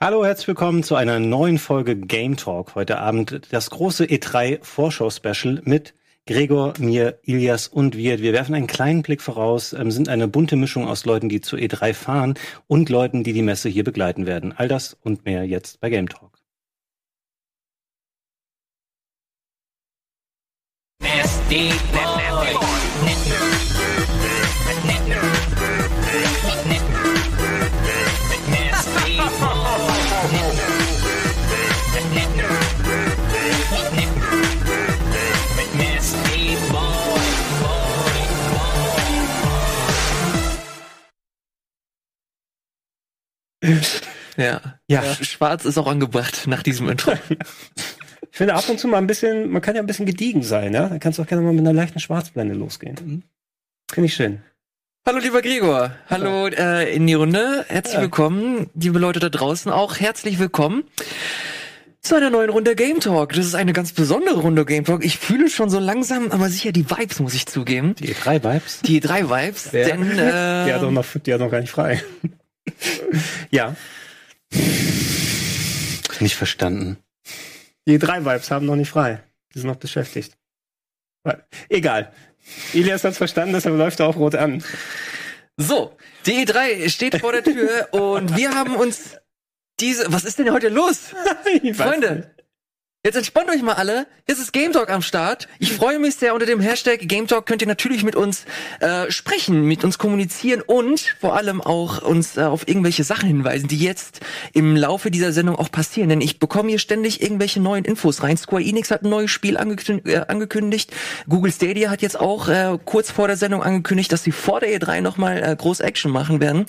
Hallo, herzlich willkommen zu einer neuen Folge Game Talk. Heute Abend das große E3 Vorschau-Special mit Gregor, mir, Ilias und wir. Wir werfen einen kleinen Blick voraus, ähm, sind eine bunte Mischung aus Leuten, die zu E3 fahren und Leuten, die die Messe hier begleiten werden. All das und mehr jetzt bei Game Talk. Nasty boy. Nasty Ja. Ja. Schwarz ist auch angebracht nach diesem Intro. Ich finde ab und zu mal ein bisschen, man kann ja ein bisschen gediegen sein, ja? Dann kannst du auch gerne mal mit einer leichten Schwarzblende losgehen. Finde ich schön. Hallo lieber Gregor. Hallo äh, in die Runde. Herzlich Ja. willkommen, liebe Leute da draußen auch. Herzlich willkommen zu einer neuen Runde Game Talk. Das ist eine ganz besondere Runde Game Talk. Ich fühle schon so langsam, aber sicher die Vibes, muss ich zugeben. Die E3-Vibes. Die drei Vibes. Ja. Denn äh, Die hat doch noch, die hat noch gar nicht frei. Ja, Nicht verstanden. die drei Vibes haben noch nicht frei. Die sind noch beschäftigt. Egal. Ilias hat's verstanden, deshalb läuft er auch rot an. so, die E3 steht vor der Tür und wir haben uns diese. Was ist denn heute los? Freunde, jetzt entspannt euch mal alle. Jetzt ist Game Talk am Start. Ich freue mich sehr. Unter dem Hashtag Game Talk könnt ihr natürlich mit uns äh, sprechen, mit uns kommunizieren und vor allem auch uns äh, auf irgendwelche Sachen hinweisen, die jetzt im Laufe dieser Sendung auch passieren. Denn ich bekomme hier ständig irgendwelche neuen Infos rein. Square Enix hat ein neues Spiel angekündigt. Äh, angekündigt. Google Stadia hat jetzt auch äh, kurz vor der Sendung angekündigt, dass sie vor der E3 nochmal äh, groß Action machen werden.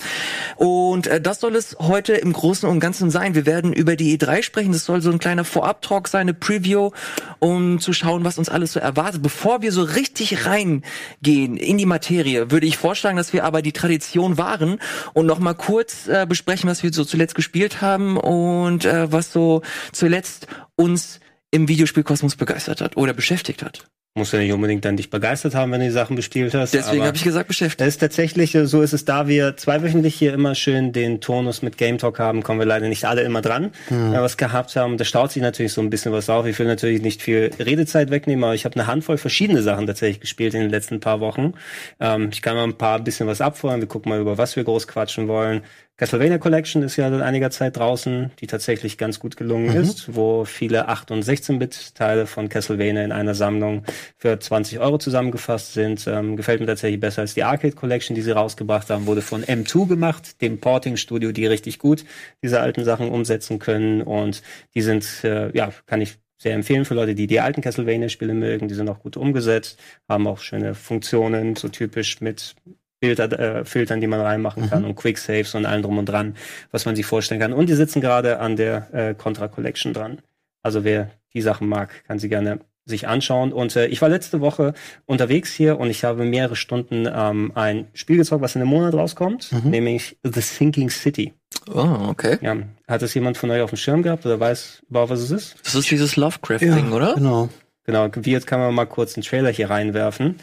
Und äh, das soll es heute im Großen und Ganzen sein. Wir werden über die E3 sprechen. Das soll so ein kleiner Vorab-Talk sein, eine Preview, um zu schauen, was uns alles so erwartet. Bevor wir so richtig reingehen in die Materie, würde ich vorschlagen, dass wir aber die Tradition wahren und noch mal kurz äh, besprechen, was wir so zuletzt gespielt haben und äh, was so zuletzt uns im Videospielkosmos begeistert hat oder beschäftigt hat. Muss ja nicht unbedingt dann dich begeistert haben, wenn du die Sachen bespielt hast. Deswegen habe ich gesagt beschäftigt. Das ist tatsächlich, äh, so ist es da wir zweiwöchentlich hier immer schön den Turnus mit Game Talk haben, kommen wir leider nicht alle immer dran, Hm. äh, was gehabt haben. Da staut sich natürlich so ein bisschen was auf. Ich will natürlich nicht viel Redezeit wegnehmen, aber ich habe eine Handvoll verschiedene Sachen tatsächlich gespielt in den letzten paar Wochen. Ähm, ich kann mal ein paar bisschen was abfeuern. Wir gucken mal, über was wir groß quatschen wollen. Castlevania Collection ist ja seit einiger Zeit draußen, die tatsächlich ganz gut gelungen ist, wo viele 8- und 16-Bit-Teile von Castlevania in einer Sammlung für 20 Euro zusammengefasst sind. Ähm, gefällt mir tatsächlich besser als die Arcade Collection, die sie rausgebracht haben. Wurde von M2 gemacht, dem Porting-Studio, die richtig gut diese alten Sachen umsetzen können. Und die sind, äh, ja, kann ich sehr empfehlen für Leute, die die alten Castlevania-Spiele mögen. Die sind auch gut umgesetzt, haben auch schöne Funktionen, so typisch mit Filter, äh, Filtern, die man reinmachen kann und Quick Saves und allem drum und dran, was man sich vorstellen kann. Und die sitzen gerade an der äh, Contra Collection dran. Also wer die Sachen mag, kann sie gerne sich anschauen. Und äh, ich war letzte Woche unterwegs hier und ich habe mehrere Stunden ähm, ein Spiel gezockt, was in einem Monat rauskommt, nämlich The Sinking City. Oh, okay. Ja, hat es jemand von euch auf dem Schirm gehabt oder weiß überhaupt, was es ist? Das ist dieses Lovecraft-Ding, oder? Genau. Genau, wie jetzt kann man mal kurz einen Trailer hier reinwerfen.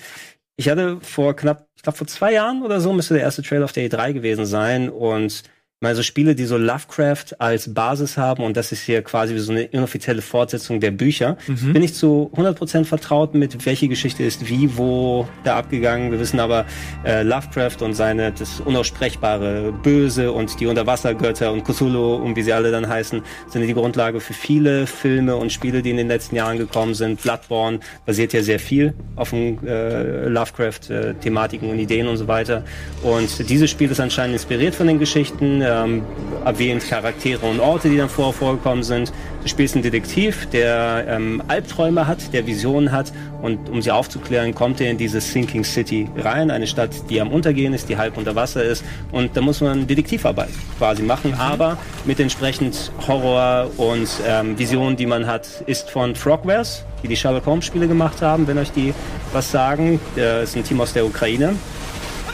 Ich hatte vor knapp, ich glaube vor zwei Jahren oder so müsste der erste Trailer auf der E3 gewesen sein und mal so Spiele, die so Lovecraft als Basis haben und das ist hier quasi wie so eine inoffizielle Fortsetzung der Bücher. Bin ich zu 100% vertraut mit, welche Geschichte ist wie, wo da abgegangen. Wir wissen aber, äh, Lovecraft und seine, das unaussprechbare Böse und die Unterwassergötter und Cthulhu und wie sie alle dann heißen, sind die Grundlage für viele Filme und Spiele, die in den letzten Jahren gekommen sind. Bloodborne basiert ja sehr viel auf den äh, Lovecraft-Thematiken und Ideen und so weiter. Und dieses Spiel ist anscheinend inspiriert von den Geschichten, ähm, erwähnt Charaktere und Orte, die dann vorher vorgekommen sind. Du spielst einen Detektiv, der ähm, Albträume hat, der Visionen hat und um sie aufzuklären, kommt er in diese Sinking City rein, eine Stadt, die am Untergehen ist, die halb unter Wasser ist und da muss man Detektivarbeit quasi machen, aber mit entsprechend Horror und ähm, Visionen, die man hat, ist von Frogwares, die die Sherlock Holmes Spiele gemacht haben, wenn euch die was sagen. Das ist ein Team aus der Ukraine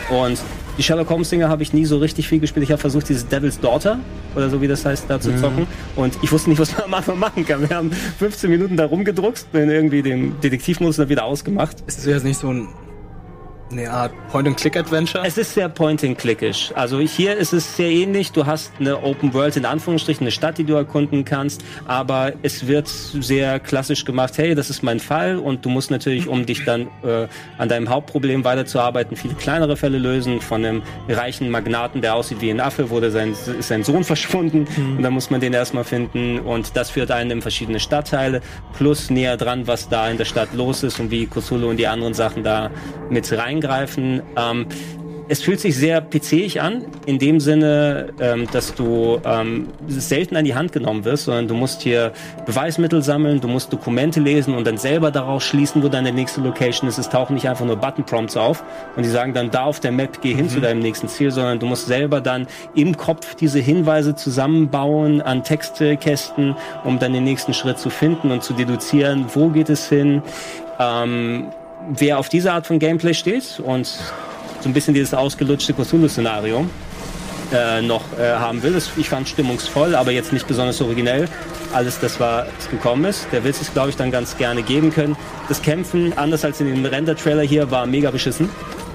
und die Sherlock Holmes Dinger habe ich nie so richtig viel gespielt. Ich habe versucht, dieses Devil's Daughter oder so wie das heißt, da zu zocken. Und ich wusste nicht, was man am Anfang machen kann. Wir haben 15 Minuten da rumgedruckst, bin irgendwie den Detektivmodus dann wieder ausgemacht. Ist das jetzt nicht so ein eine Art Point-and-Click-Adventure? Es ist sehr point-and-clickisch. Also hier ist es sehr ähnlich. Du hast eine Open World in Anführungsstrichen, eine Stadt, die du erkunden kannst, aber es wird sehr klassisch gemacht. Hey, das ist mein Fall und du musst natürlich, um dich dann äh, an deinem Hauptproblem weiterzuarbeiten, viele kleinere Fälle lösen. Von einem reichen Magnaten, der aussieht wie ein Affe, wurde sein, ist sein Sohn verschwunden und dann muss man den erstmal finden und das führt einen in verschiedene Stadtteile plus näher dran, was da in der Stadt los ist und wie Cthulhu und die anderen Sachen da mit reingreifen. Ähm, es fühlt sich sehr PC-ig an, in dem Sinne, ähm, dass du ähm, selten an die Hand genommen wirst, sondern du musst hier Beweismittel sammeln, du musst Dokumente lesen und dann selber daraus schließen, wo deine nächste Location ist. Es tauchen nicht einfach nur Button-Prompts auf und die sagen dann da auf der Map, geh hin zu deinem nächsten Ziel, sondern du musst selber dann im Kopf diese Hinweise zusammenbauen an Textkästen, um dann den nächsten Schritt zu finden und zu deduzieren, wo geht es hin. Ähm, wer auf diese Art von Gameplay steht und so ein bisschen dieses ausgelutschte Cthulhu-Szenario äh, noch äh, haben will. Das, ich fand stimmungsvoll, aber jetzt nicht besonders originell. Alles das, was gekommen ist. Der will es, glaube ich, dann ganz gerne geben können. Das Kämpfen, anders als in dem Render-Trailer hier, war mega beschissen.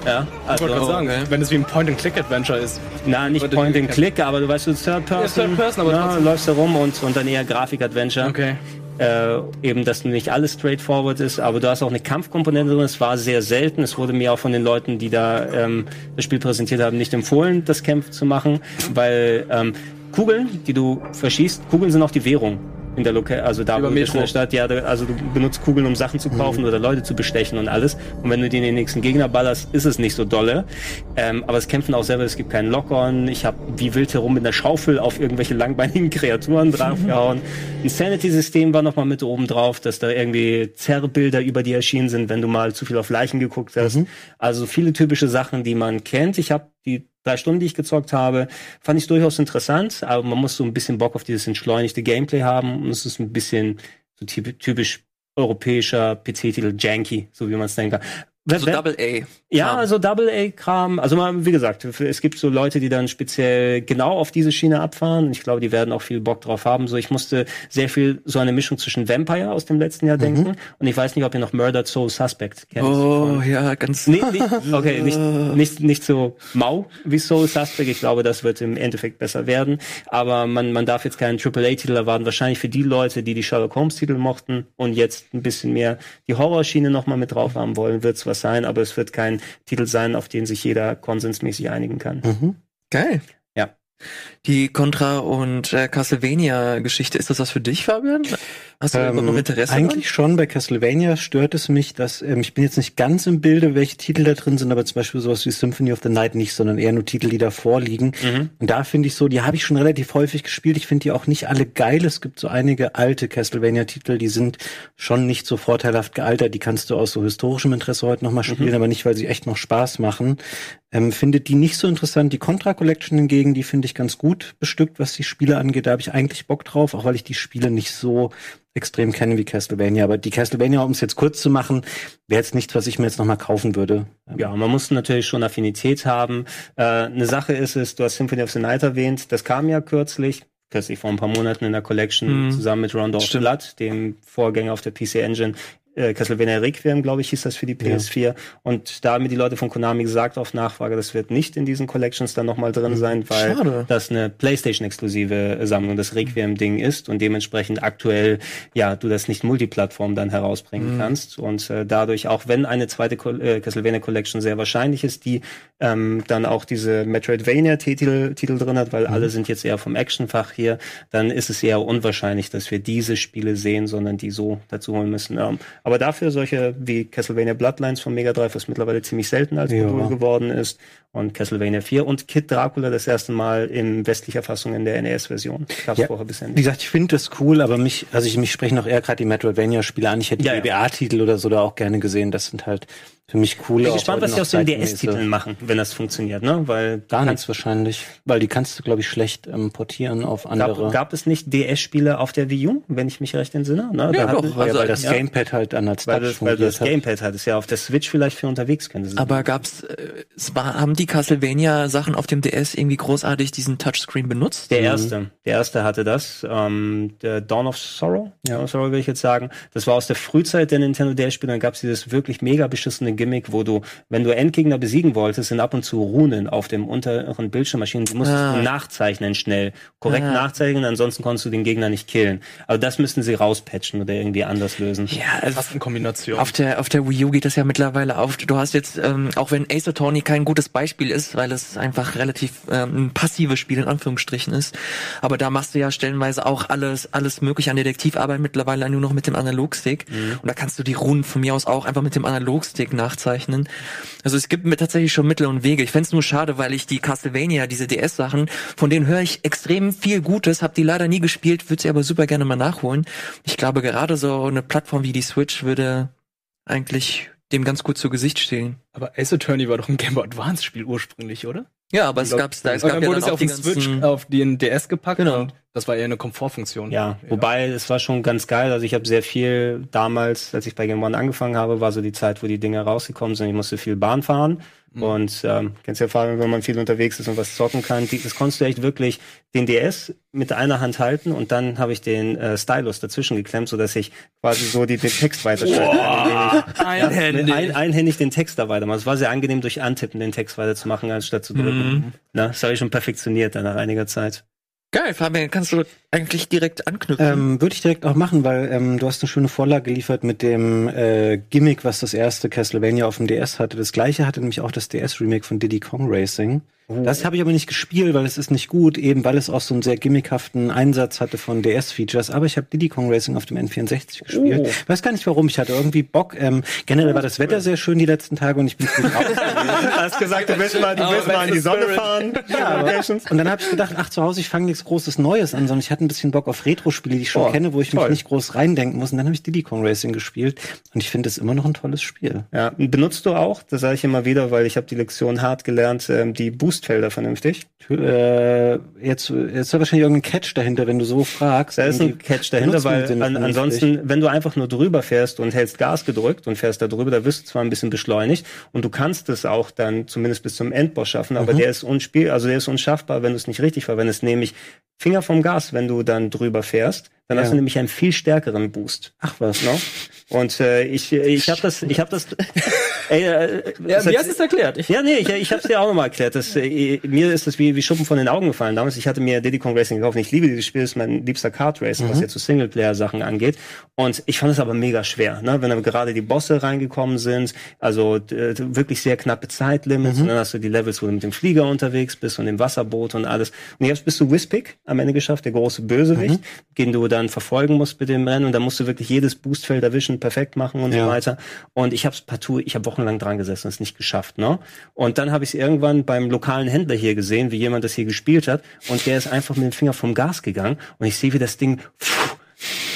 Ja, Ich also, wollte gerade sagen, wenn es wie ein Point-and-Click-Adventure ist. na, nicht Würde- Point and Click, aber du weißt, du Third Person, Third Person, aber ja, trotzdem. läufst da rum und, und dann eher Grafik-Adventure. Okay. Äh, eben, dass nicht alles straightforward ist, aber du hast auch eine Kampfkomponente drin. Es war sehr selten. Es wurde mir auch von den Leuten, die da ähm, das Spiel präsentiert haben, nicht empfohlen, das Kämpfen zu machen, weil ähm, Kugeln, die du verschießt, Kugeln sind auch die Währung in der Lokal, also da Über wo bist in Metro. der Stadt, ja, also du benutzt Kugeln, um Sachen zu kaufen oder Leute zu bestechen und alles. Und wenn du dir den nächsten Gegner ballerst, ist es nicht so dolle. Ähm, aber es kämpfen auch selber, es gibt keinen Lock-on. Ich habe wie wild herum mit einer Schaufel auf irgendwelche langbeinigen Kreaturen draufgehauen. Ein Sanity-System war noch mal mit oben drauf, dass da irgendwie Zerrbilder über die erschienen sind, wenn du mal zu viel auf Leichen geguckt hast. Also viele typische Sachen, die man kennt. Ich habe die drei Stunden, die ich gezockt habe, fand ich durchaus interessant, aber man muss so ein bisschen Bock auf dieses entschleunigte Gameplay haben und es ist ein bisschen so typ- typisch europäischer PC-Titel, janky, so wie man es kann. So wer- Double A. ja, Kram. also Double A-Kram. Also mal, wie gesagt, es gibt so Leute, die dann speziell genau auf diese Schiene abfahren. Und ich glaube, die werden auch viel Bock drauf haben. So, ich musste sehr viel so eine Mischung zwischen Vampire aus dem letzten Jahr denken. Und ich weiß nicht, ob ihr noch Murdered Soul Suspect kennt. Oh, ja, ganz. Nee, nicht, okay, nicht, nicht, nicht so mau wie Soul Suspect. Ich glaube, das wird im Endeffekt besser werden. Aber man, man darf jetzt keinen AAA-Titel erwarten. Wahrscheinlich für die Leute, die die Sherlock Holmes-Titel mochten und jetzt ein bisschen mehr die Horrorschiene noch mal mit drauf haben wollen, wird es was sein. Aber es wird kein Titel sein, auf den sich jeder konsensmäßig einigen kann. Geil. Ja. Die Contra und äh, Castlevania-Geschichte, ist das was für dich, Fabian? Hast du überhaupt noch Interesse? Ähm, Eigentlich schon. Bei Castlevania stört es mich, dass ähm, ich bin jetzt nicht ganz im Bilde, welche Titel da drin sind, aber zum Beispiel sowas wie Symphony of the Night nicht, sondern eher nur Titel, die da vorliegen. Und da finde ich so, die habe ich schon relativ häufig gespielt. Ich finde die auch nicht alle geil. Es gibt so einige alte Castlevania-Titel, die sind schon nicht so vorteilhaft gealtert. Die kannst du aus so historischem Interesse heute nochmal spielen, aber nicht, weil sie echt noch Spaß machen. Ähm, findet die nicht so interessant. Die Contra Collection hingegen, die finde ich ganz gut bestückt, was die Spiele angeht. Da habe ich eigentlich Bock drauf, auch weil ich die Spiele nicht so extrem kenne wie Castlevania. Aber die Castlevania, um es jetzt kurz zu machen, wäre jetzt nichts, was ich mir jetzt nochmal kaufen würde. Ja, man muss natürlich schon Affinität haben. Äh, eine Sache ist es, du hast Symphony of the Night erwähnt, das kam ja kürzlich, kürzlich vor ein paar Monaten in der Collection Mhm. zusammen mit Round of Blood, dem Vorgänger auf der PC Engine. Äh, Castlevania Requiem, glaube ich, hieß das für die PS4. Und da haben mir die Leute von Konami gesagt auf Nachfrage, das wird nicht in diesen Collections dann nochmal drin sein, weil Schade. das eine PlayStation-exklusive Sammlung, das Requiem-Ding ist und dementsprechend aktuell, ja, du das nicht Multiplattform dann herausbringen kannst und äh, dadurch, auch wenn eine zweite Col äh, Castlevania Collection sehr wahrscheinlich ist, die ähm, dann auch diese Metroidvania-Titel Titel drin hat, weil alle sind jetzt eher vom Actionfach hier, dann ist es eher unwahrscheinlich, dass wir diese Spiele sehen, sondern die so dazu holen müssen. Ähm, aber dafür solche wie Castlevania Bloodlines von Mega Drive, was mittlerweile ziemlich selten als Ja. Modul geworden ist, und Castlevania 4 und Kid Dracula das erste Mal in westlicher Fassung in der NES-Version. Gab's Ja. vorher bisher Wie nicht. gesagt, ich finde das cool, aber mich, also ich mich sprechen auch eher gerade die Metroidvania-Spiele an. Ich hätte Ja, die ja. BBA-Titel oder so da auch gerne gesehen. Das sind halt für mich coole. Ich bin gespannt, was sie noch aus den DS-Titeln machen, wenn das funktioniert, ne? Weil Gar nichts wahrscheinlich, weil die kannst du, glaube ich, schlecht ähm, portieren auf andere. Gab, gab es nicht DS-Spiele auf der Wii U, wenn ich mich recht entsinne? Ne? Ja, Da doch. hatten- ja, also, weil das ja. Gamepad halt dann als weil Touch das, weil das. Gamepad hat. Ist ja auf der Switch vielleicht für unterwegs könnte. Aber gab's, äh, es war, haben die die Castlevania-Sachen auf dem DS irgendwie großartig diesen Touchscreen benutzt? Der erste, der erste hatte das. Ähm, der Dawn of Sorrow, Dawn of Sorrow will ich jetzt sagen. Das war aus der Frühzeit der Nintendo DS-Spiele. Dann gab es dieses wirklich mega beschissene Gimmick, wo du, wenn du Endgegner besiegen wolltest, sind ab und zu Runen auf dem unteren Bildschirmmaschinen. Die musstest Ah. du nachzeichnen schnell, korrekt Ah. nachzeichnen, ansonsten konntest du den Gegner nicht killen. Aber das müssten sie rauspatchen oder irgendwie anders lösen. Ja, also Fast in Kombination. Auf der, auf der Wii U geht das ja mittlerweile auf. Du hast jetzt, ähm, auch wenn Ace Attorney kein gutes Beispiel ist, weil es einfach relativ ähm, ein passives Spiel in Anführungsstrichen ist, aber da machst du ja stellenweise auch alles, alles mögliche an Detektivarbeit mittlerweile nur noch mit dem Analogstick. Und da kannst du die Runen von mir aus auch einfach mit dem Analogstick nachzeichnen. Also es gibt mir tatsächlich schon Mittel und Wege. Ich fänd's nur schade, weil ich die Castlevania, diese DS-Sachen, von denen höre ich extrem viel Gutes, habe die leider nie gespielt, würde sie aber super gerne mal nachholen. Ich glaube, gerade so eine Plattform wie die Switch würde eigentlich dem ganz gut zu Gesicht stehen. Aber Ace Attorney war doch ein Game Boy Advance Spiel ursprünglich, oder? Ja, aber es gab's da, es gab dann ja wurde dann es ja auch auf die den Switch, auf den DS gepackt. Genau. Und das war eher eine Komfortfunktion. Ja, wobei es war schon ganz geil. Also ich habe sehr viel damals, als ich bei Game One angefangen habe, war so die Zeit, wo die Dinge rausgekommen sind. Ich musste viel Bahn fahren und ähm, kennst ja Fabian, wenn man viel unterwegs ist und was zocken kann. Die, das konntest du echt wirklich den DS mit einer Hand halten und dann habe ich den äh, Stylus dazwischen geklemmt, so dass ich quasi so die, den Text weiterschreiben kann. Einhändig. Ja, ein, einhändig den Text da weitermachen. Es war sehr angenehm, durch Antippen den Text weiterzumachen, als statt zu drücken. Na, das habe ich schon perfektioniert dann nach einiger Zeit. Geil, Fabian, kannst du eigentlich direkt anknüpfen? Ähm, Würde ich direkt auch machen, weil ähm, du hast eine schöne Vorlage geliefert mit dem äh, Gimmick, was das erste Castlevania auf dem DS hatte. Das gleiche hatte nämlich auch das DS-Remake von Diddy Kong Racing. Das habe ich aber nicht gespielt, weil es ist nicht gut, eben weil es auch so einen sehr gimmickhaften Einsatz hatte von DS-Features. Aber ich habe Diddy Kong Racing auf dem N64 gespielt. Oh. Weiß gar nicht warum, ich hatte irgendwie Bock. Ähm, generell war das Wetter sehr schön die letzten Tage und ich bin raus. Du hast gesagt, du willst mal, du willst mal in die Sonne fahren. Ja, aber, und dann habe ich gedacht, ach, zu Hause, ich fange nichts Großes Neues an, sondern ich hatte ein bisschen Bock auf Retro-Spiele, die ich schon Oh, kenne, wo ich mich toll. nicht groß reindenken muss. Und dann habe ich Diddy Kong Racing gespielt und ich finde es immer noch ein tolles Spiel. Ja, benutzt du auch, das sage ich immer wieder, weil ich habe die Lektion hart gelernt, ähm, die Boostfelder vernünftig. Äh, jetzt, jetzt ist wahrscheinlich irgendein Catch dahinter, wenn du so fragst. Da ist ein Catch dahinter, weil an, ansonsten, wenn du einfach nur drüber fährst und hältst Gas gedrückt und fährst da drüber, da wirst du zwar ein bisschen beschleunigt und du kannst es auch dann zumindest bis zum Endboss schaffen, aber der ist unspiel, also der ist unschaffbar, wenn du es nicht richtig verwendest, nämlich Finger vom Gas, wenn du dann drüber fährst, dann hast Ja. du nämlich einen viel stärkeren Boost. Ach was. No? Und äh, ich, ich habe das, ich habe das. Ey, äh, ja, hat- hast du es erklärt? Ich, Ja, nee, ich, ich habe es dir auch nochmal erklärt. Das, äh, mir ist das wie, wie Schuppen von den Augen gefallen. Damals, ich hatte mir Diddy Kong Racing gekauft. Ich liebe dieses Spiel, das ist mein liebster Kart Racing, was jetzt so Singleplayer-Sachen angeht. Und ich fand es aber mega schwer, ne? wenn da gerade die Bosse reingekommen sind. Also äh, wirklich sehr knappe Zeitlimits. Und dann hast du die Levels, wo du mit dem Flieger unterwegs bist und dem Wasserboot und alles. Und jetzt bist du Whispic am Ende geschafft, der große Bösewicht, den du dann verfolgen musst mit dem Rennen. Und da musst du wirklich jedes Boostfeld erwischen, perfekt machen und Ja. so weiter. Und ich habe partout, ich habe wochenlang dran gesessen, es nicht geschafft. Ne? Und dann habe ich es irgendwann beim lokalen Händler hier gesehen, wie jemand das hier gespielt hat. Und der ist einfach mit dem Finger vom Gas gegangen. Und ich sehe, wie das Ding pfuh,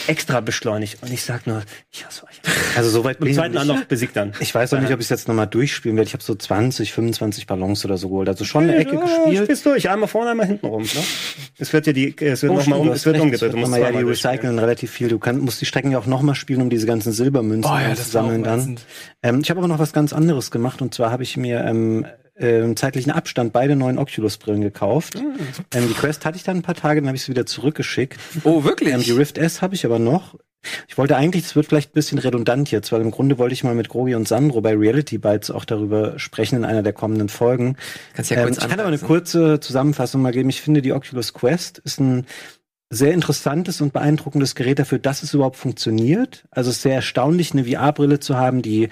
extra beschleunigt. Und ich sag nur, ich hasse euch. Also soweit bin ich zweiten noch besiegt dann. Ich weiß noch nicht, ob ich es jetzt nochmal durchspielen werde. Ich habe so 20, 25 Ballons oder so geholt. Also schon eine Ecke ja, gespielt. Spielst durch, einmal vorne, einmal hinten rum. Ne? Es wird ja die, es wird Oh, noch mal stimmt, um, es wird umgedreht. Du musst nochmal, ja, die recyceln relativ viel. Du kann, musst die Strecken ja auch nochmal spielen, um diese ganzen Silbermünzen Oh ja, zu sammeln dann. Ähm, ich habe aber noch was ganz anderes gemacht und zwar habe ich mir ähm, äh, im zeitlichen Abstand beide neuen Oculus-Brillen gekauft. Hm. Ähm, die Quest hatte ich dann ein paar Tage, dann habe ich sie wieder zurückgeschickt. oh, wirklich? Ähm, die Rift S habe ich aber noch. Ich wollte eigentlich, das wird vielleicht ein bisschen redundant jetzt, weil im Grunde wollte ich mal mit Grogi und Sandro bei Reality Bytes auch darüber sprechen in einer der kommenden Folgen. Kannst ja Ähm, kurz ich kann aber eine kurze Zusammenfassung mal geben. Ich finde, die Oculus Quest ist ein sehr interessantes und beeindruckendes Gerät dafür, dass es überhaupt funktioniert. Also es ist sehr erstaunlich, eine VR-Brille zu haben, die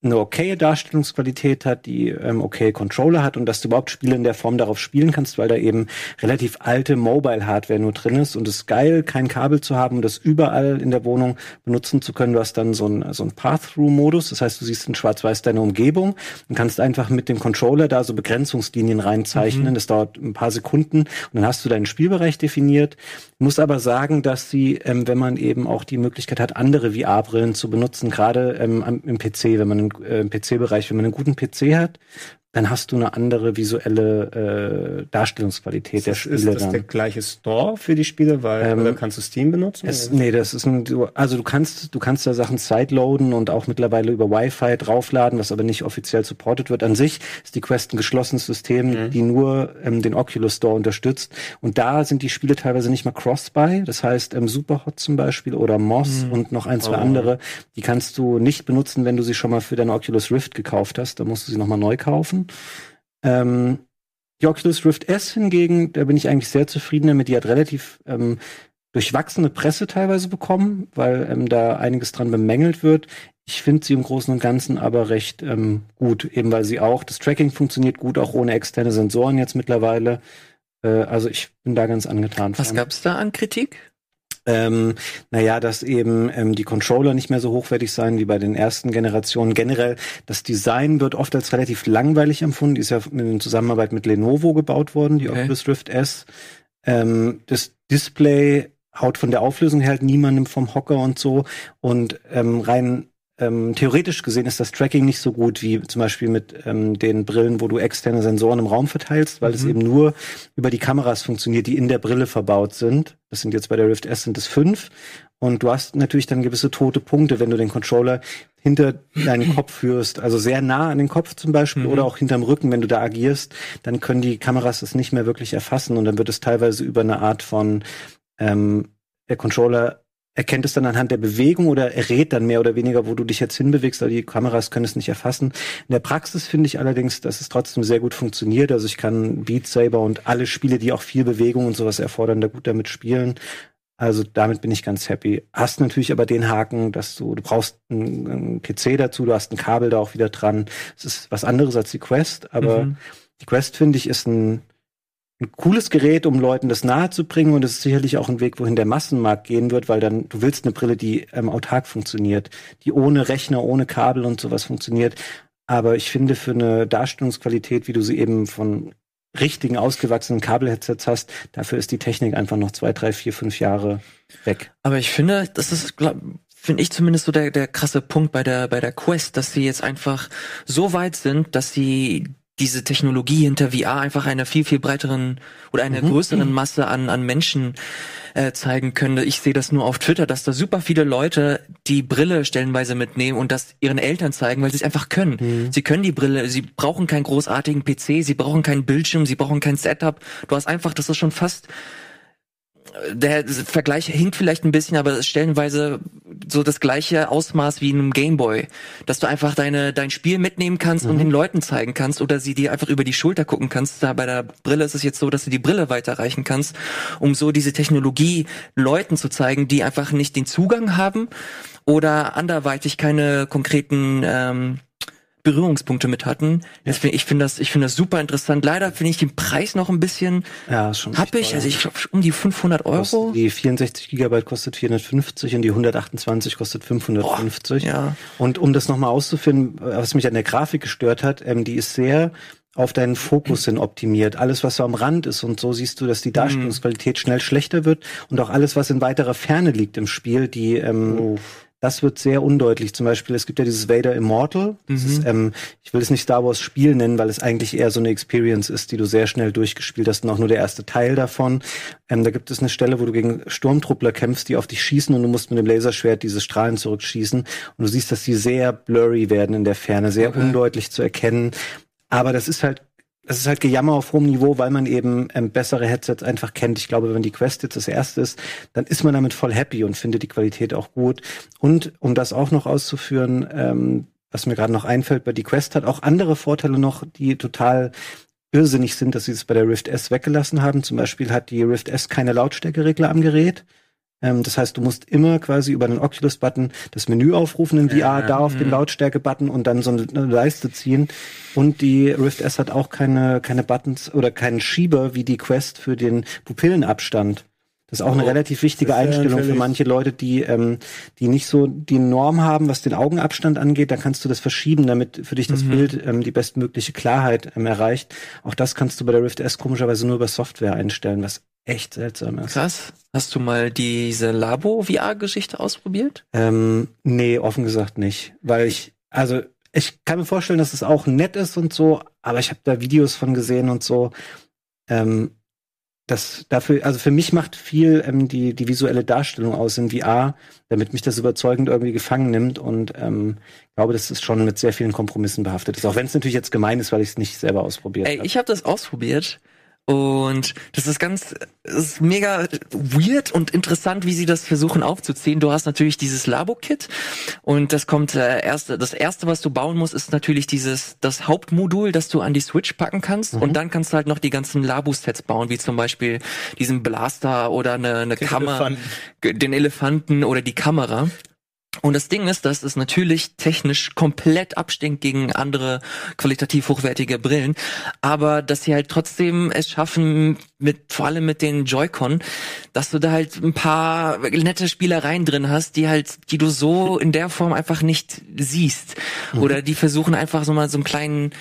eine okaye Darstellungsqualität hat, die ähm, okay Controller hat und dass du überhaupt Spiele in der Form darauf spielen kannst, weil da eben relativ alte Mobile-Hardware nur drin ist und es ist geil, kein Kabel zu haben und das überall in der Wohnung benutzen zu können. Du hast dann so ein so ein Path-Through-Modus, das heißt, du siehst in Schwarz-Weiß deine Umgebung und kannst einfach mit dem Controller da so Begrenzungslinien reinzeichnen. Das dauert ein paar Sekunden und dann hast du deinen Spielbereich definiert. Muss aber sagen, dass sie, ähm, wenn man eben auch die Möglichkeit hat, andere VR-Brillen zu benutzen, gerade ähm, am- im PC, wenn man einen, äh, im PC-Bereich, wenn man einen guten PC hat, dann hast du eine andere visuelle äh, Darstellungsqualität der ist, Spiele ist das dann. der gleiche Store für die Spiele, weil Ähm, oder kannst du Steam benutzen? Es, nee, das ist ein, also du kannst, du kannst da Sachen sideloaden und auch mittlerweile über Wi-Fi draufladen, was aber nicht offiziell supported wird. An sich ist die Quest ein geschlossenes System, die nur ähm, den Oculus Store unterstützt. Und da sind die Spiele teilweise nicht mal cross-buy. Das heißt, ähm, Superhot zum Beispiel oder Moss und noch ein, zwei Oh. andere, die kannst du nicht benutzen, wenn du sie schon mal für deine Oculus Rift gekauft hast. Da musst du sie nochmal neu kaufen. Ähm, die Oculus Rift S hingegen, da bin ich eigentlich sehr zufrieden damit. Die hat relativ ähm, durchwachsene Presse teilweise bekommen, weil ähm, da einiges dran bemängelt wird. Ich finde sie im Großen und Ganzen aber recht ähm, gut, eben weil sie auch, das Tracking funktioniert gut, auch ohne externe Sensoren jetzt mittlerweile. Äh, also ich bin da ganz angetan. Was von. gab's da an Kritik? Ähm, naja, dass eben ähm, die Controller nicht mehr so hochwertig sein wie bei den ersten Generationen. Generell, das Design wird oft als relativ langweilig empfunden. Die ist ja in Zusammenarbeit mit Lenovo gebaut worden, die Okay. Oculus Rift S. Ähm, das Display haut von der Auflösung her halt niemandem vom Hocker und so. Und ähm, rein ähm, theoretisch gesehen ist das Tracking nicht so gut wie zum Beispiel mit ähm, den Brillen, wo du externe Sensoren im Raum verteilst, weil es eben nur über die Kameras funktioniert, die in der Brille verbaut sind. Das sind jetzt bei der Rift S sind es fünf. Und du hast natürlich dann gewisse tote Punkte, wenn du den Controller hinter deinen Kopf führst, also sehr nah an den Kopf zum Beispiel oder auch hinterm Rücken, wenn du da agierst, dann können die Kameras das nicht mehr wirklich erfassen und dann wird es teilweise über eine Art von ähm, der Controller erkennt es dann anhand der Bewegung oder errät dann mehr oder weniger, wo du dich jetzt hinbewegst, aber die Kameras können es nicht erfassen. In der Praxis finde ich allerdings, dass es trotzdem sehr gut funktioniert. Also ich kann Beat Saber und alle Spiele, die auch viel Bewegung und sowas erfordern, da gut damit spielen. Also damit bin ich ganz happy. Hast natürlich aber den Haken, dass du, du brauchst einen, PC dazu, du hast ein Kabel da auch wieder dran. Es ist was anderes als die Quest, aber Mhm. die Quest finde ich ist ein, ein cooles Gerät, um Leuten das nahe zu bringen und es ist sicherlich auch ein Weg, wohin der Massenmarkt gehen wird, weil dann du willst eine Brille, die ähm, autark funktioniert, die ohne Rechner, ohne Kabel und sowas funktioniert. Aber ich finde für eine Darstellungsqualität, wie du sie eben von richtigen ausgewachsenen Kabelheadsets hast, dafür ist die Technik einfach noch zwei, drei, vier, fünf Jahre weg. Aber ich finde, das ist, finde ich zumindest so der, der krasse Punkt bei der, bei der Quest, dass sie jetzt einfach so weit sind, dass sie diese Technologie hinter VR einfach einer viel, viel breiteren oder einer größeren Masse an, an Menschen äh, zeigen können. Ich sehe das nur auf Twitter, dass da super viele Leute die Brille stellenweise mitnehmen und das ihren Eltern zeigen, weil sie es einfach können. Sie können die Brille, sie brauchen keinen großartigen PC, sie brauchen keinen Bildschirm, sie brauchen kein Setup. Du hast einfach, das ist schon fast der Vergleich hinkt vielleicht ein bisschen, aber stellenweise so das gleiche Ausmaß wie in einem Gameboy, dass du einfach deine dein Spiel mitnehmen kannst und den Leuten zeigen kannst oder sie dir einfach über die Schulter gucken kannst. Da bei der Brille ist es jetzt so, dass du die Brille weiterreichen kannst, um so diese Technologie Leuten zu zeigen, die einfach nicht den Zugang haben oder anderweitig keine konkreten ähm, Berührungspunkte mit hatten. Deswegen, ich finde das, ich finde das super interessant. Leider finde ich den Preis noch ein bisschen Ja, schon hab echt ich, teuer. also ich glaube um die 500 Euro. Die 64 Gigabyte kostet 450 und die 128 kostet 550. ja. Und um das nochmal auszuführen, was mich an der Grafik gestört hat, ähm, die ist sehr auf deinen Fokus hin optimiert. Alles, was so am Rand ist und so siehst du, dass die Darstellungsqualität schnell schlechter wird und auch alles, was in weiterer Ferne liegt im Spiel, die ähm, das wird sehr undeutlich. Zum Beispiel, es gibt ja dieses Vader Immortal. Das ist, ähm, ich will es nicht Star Wars Spiel nennen, weil es eigentlich eher so eine Experience ist, die du sehr schnell durchgespielt hast und auch nur der erste Teil davon. Ähm, da gibt es eine Stelle, wo du gegen Sturmtruppler kämpfst, die auf dich schießen und du musst mit dem Laserschwert diese Strahlen zurückschießen. Und du siehst, dass die sehr blurry werden in der Ferne, sehr undeutlich zu erkennen. Aber das ist halt das ist halt Gejammer auf hohem Niveau, weil man eben ähm, bessere Headsets einfach kennt. Ich glaube, wenn die Quest jetzt das erste ist, dann ist man damit voll happy und findet die Qualität auch gut. Und um das auch noch auszuführen, ähm, was mir gerade noch einfällt, bei die Quest hat auch andere Vorteile noch, die total irrsinnig sind, dass sie es bei der Rift S weggelassen haben. Zum Beispiel hat die Rift S keine Lautstärkeregler am Gerät. Ähm, das heißt, du musst immer quasi über den Oculus-Button das Menü aufrufen in VR, da auf den Lautstärke-Button und dann so eine, Leiste ziehen. Und die Rift S hat auch keine, keine Buttons oder keinen Schieber wie die Quest für den Pupillenabstand. Das ist auch eine relativ wichtige ja Einstellung für manche Leute, die, ähm, die nicht so die Norm haben, was den Augenabstand angeht. Da kannst du das verschieben, damit für dich das Bild ähm, die bestmögliche Klarheit ähm, erreicht. Auch das kannst du bei der Rift S komischerweise nur über Software einstellen, was echt seltsam ist. Krass. Hast du mal diese Labo-VR-Geschichte ausprobiert? Ähm, nee, offen gesagt nicht. Weil ich, also ich kann mir vorstellen, dass es auch nett ist und so, aber ich habe da Videos von gesehen und so. Ähm, das dafür, also für mich macht viel ähm, die, die visuelle Darstellung aus in VR, damit mich das überzeugend irgendwie gefangen nimmt und ähm, glaube, das ist schon mit sehr vielen Kompromissen behaftet ist. Auch wenn es natürlich jetzt gemein ist, weil ich es nicht selber ausprobiert Ey, habe. ich habe das ausprobiert und das ist ganz, das ist mega weird und interessant, wie sie das versuchen aufzuziehen. Du hast natürlich dieses Labo-Kit und das kommt äh, erste, das erste, was du bauen musst, ist natürlich dieses das Hauptmodul, das du an die Switch packen kannst und dann kannst du halt noch die ganzen Labo-Sets bauen, wie zum Beispiel diesen Blaster oder eine, eine Kamera, Elefanten. ge- den Elefanten oder die Kamera. Und das Ding ist, dass es natürlich technisch komplett abstinkt gegen andere qualitativ hochwertige Brillen, aber dass sie halt trotzdem es schaffen, mit vor allem mit den Joy-Con, dass du da halt ein paar nette Spielereien drin hast, die halt, die du so in der Form einfach nicht siehst. Oder die versuchen einfach so mal so einen kleinen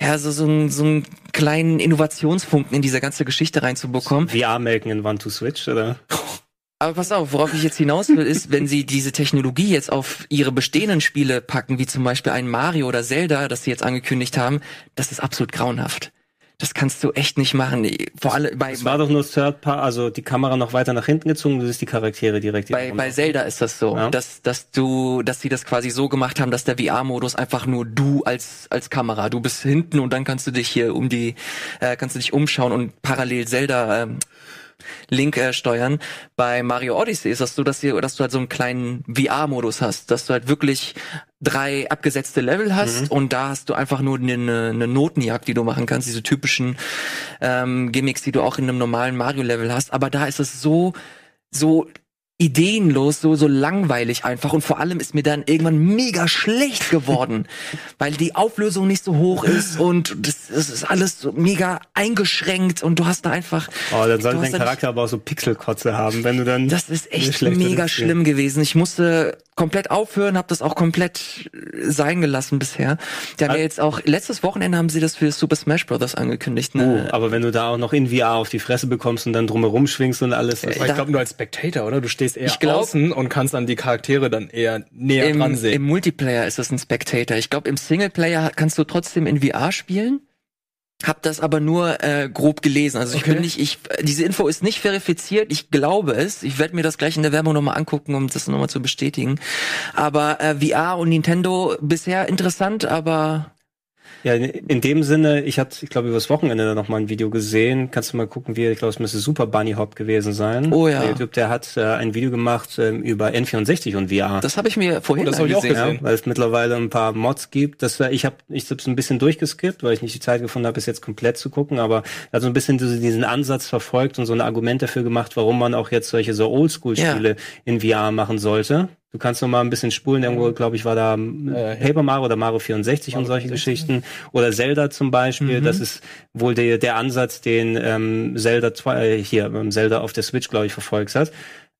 ja, so, so, einen, so einen kleinen Innovationsfunken in diese ganze Geschichte reinzubekommen. VR-Melken in One to Switch, oder? Aber pass auf, worauf ich jetzt hinaus will, ist, wenn sie diese Technologie jetzt auf ihre bestehenden Spiele packen, wie zum Beispiel ein Mario oder Zelda, das sie jetzt angekündigt haben, das ist absolut grauenhaft. Das kannst du echt nicht machen. Vor allem bei, Es war doch nur Third Part, also die Kamera noch weiter nach hinten gezogen, du siehst die Charaktere direkt. bei, bei Zelda ist das so, Ja. dass, dass du, dass sie das quasi so gemacht haben, dass der VR-Modus einfach nur du als, als Kamera, du bist hinten und dann kannst du dich hier um die, äh, kannst du dich umschauen und parallel Zelda, ähm, Link äh, steuern. Bei Mario Odyssey ist das so, dass, ihr, dass du halt so einen kleinen VR-Modus hast, dass du halt wirklich drei abgesetzte Level hast und da hast du einfach nur eine, eine Notenjagd, die du machen kannst, diese typischen ähm, Gimmicks, die du auch in einem normalen Mario-Level hast. Aber da ist es so, so ideenlos, so, so langweilig einfach. Und vor allem ist mir dann irgendwann mega schlecht geworden, weil die Auflösung nicht so hoch ist und das, das ist alles so mega eingeschränkt und du hast da einfach. Oh, dann sollte dein da Charakter aber auch so Pixelkotze haben, wenn du dann. das ist echt mega schlimm gewesen. Ich musste komplett aufhören, habe das auch komplett äh, sein gelassen bisher. Die haben Al- ja jetzt auch letztes Wochenende haben sie das für Super Smash Bros. angekündigt. Oh, Ne? aber wenn du da auch noch in VR auf die Fresse bekommst und dann drumherum schwingst und alles. Aber ich da- glaube nur als Spectator, oder? Du stehst eher Ich glaub- außen und kannst dann die Charaktere dann eher näher Im, dran sehen. Im Multiplayer ist das ein Spectator. Ich glaube, im Singleplayer kannst du trotzdem in VR spielen. Hab das aber nur äh, grob gelesen. Also ich Okay. bin nicht, ich diese Info ist nicht verifiziert. Ich glaube es. Ich werde mir das gleich in der Werbung nochmal angucken, um das nochmal zu bestätigen. Aber äh, VR und Nintendo bisher interessant, aber Ja, in dem Sinne, ich hatte, ich glaube, übers Wochenende da noch mal ein Video gesehen. Kannst du mal gucken, wie, ich glaube, es müsste Super Bunny Hop gewesen sein. Oh ja. Der YouTube, der hat äh, ein Video gemacht ähm, über N64 und VR. das habe ich mir vorhin Oh, das hab ich auch gesehen. Ja, weil es mittlerweile ein paar Mods gibt. Das war, ich habe ich hab's ein bisschen durchgeskippt, weil ich nicht die Zeit gefunden habe, es jetzt komplett zu gucken, aber er hat so ein bisschen so diesen Ansatz verfolgt und so ein Argument dafür gemacht, warum man auch jetzt solche so Oldschool-Spiele in VR machen sollte. Du kannst noch mal ein bisschen spulen, irgendwo, glaube ich, war da Äh, Paper Mario oder Mario 64 und Mario solche 64. Geschichten. Oder Zelda zum Beispiel. Mhm. Das ist wohl der, der Ansatz, den ähm, Zelda 2, äh, hier, ähm, Zelda auf der Switch, glaube ich, verfolgt hat.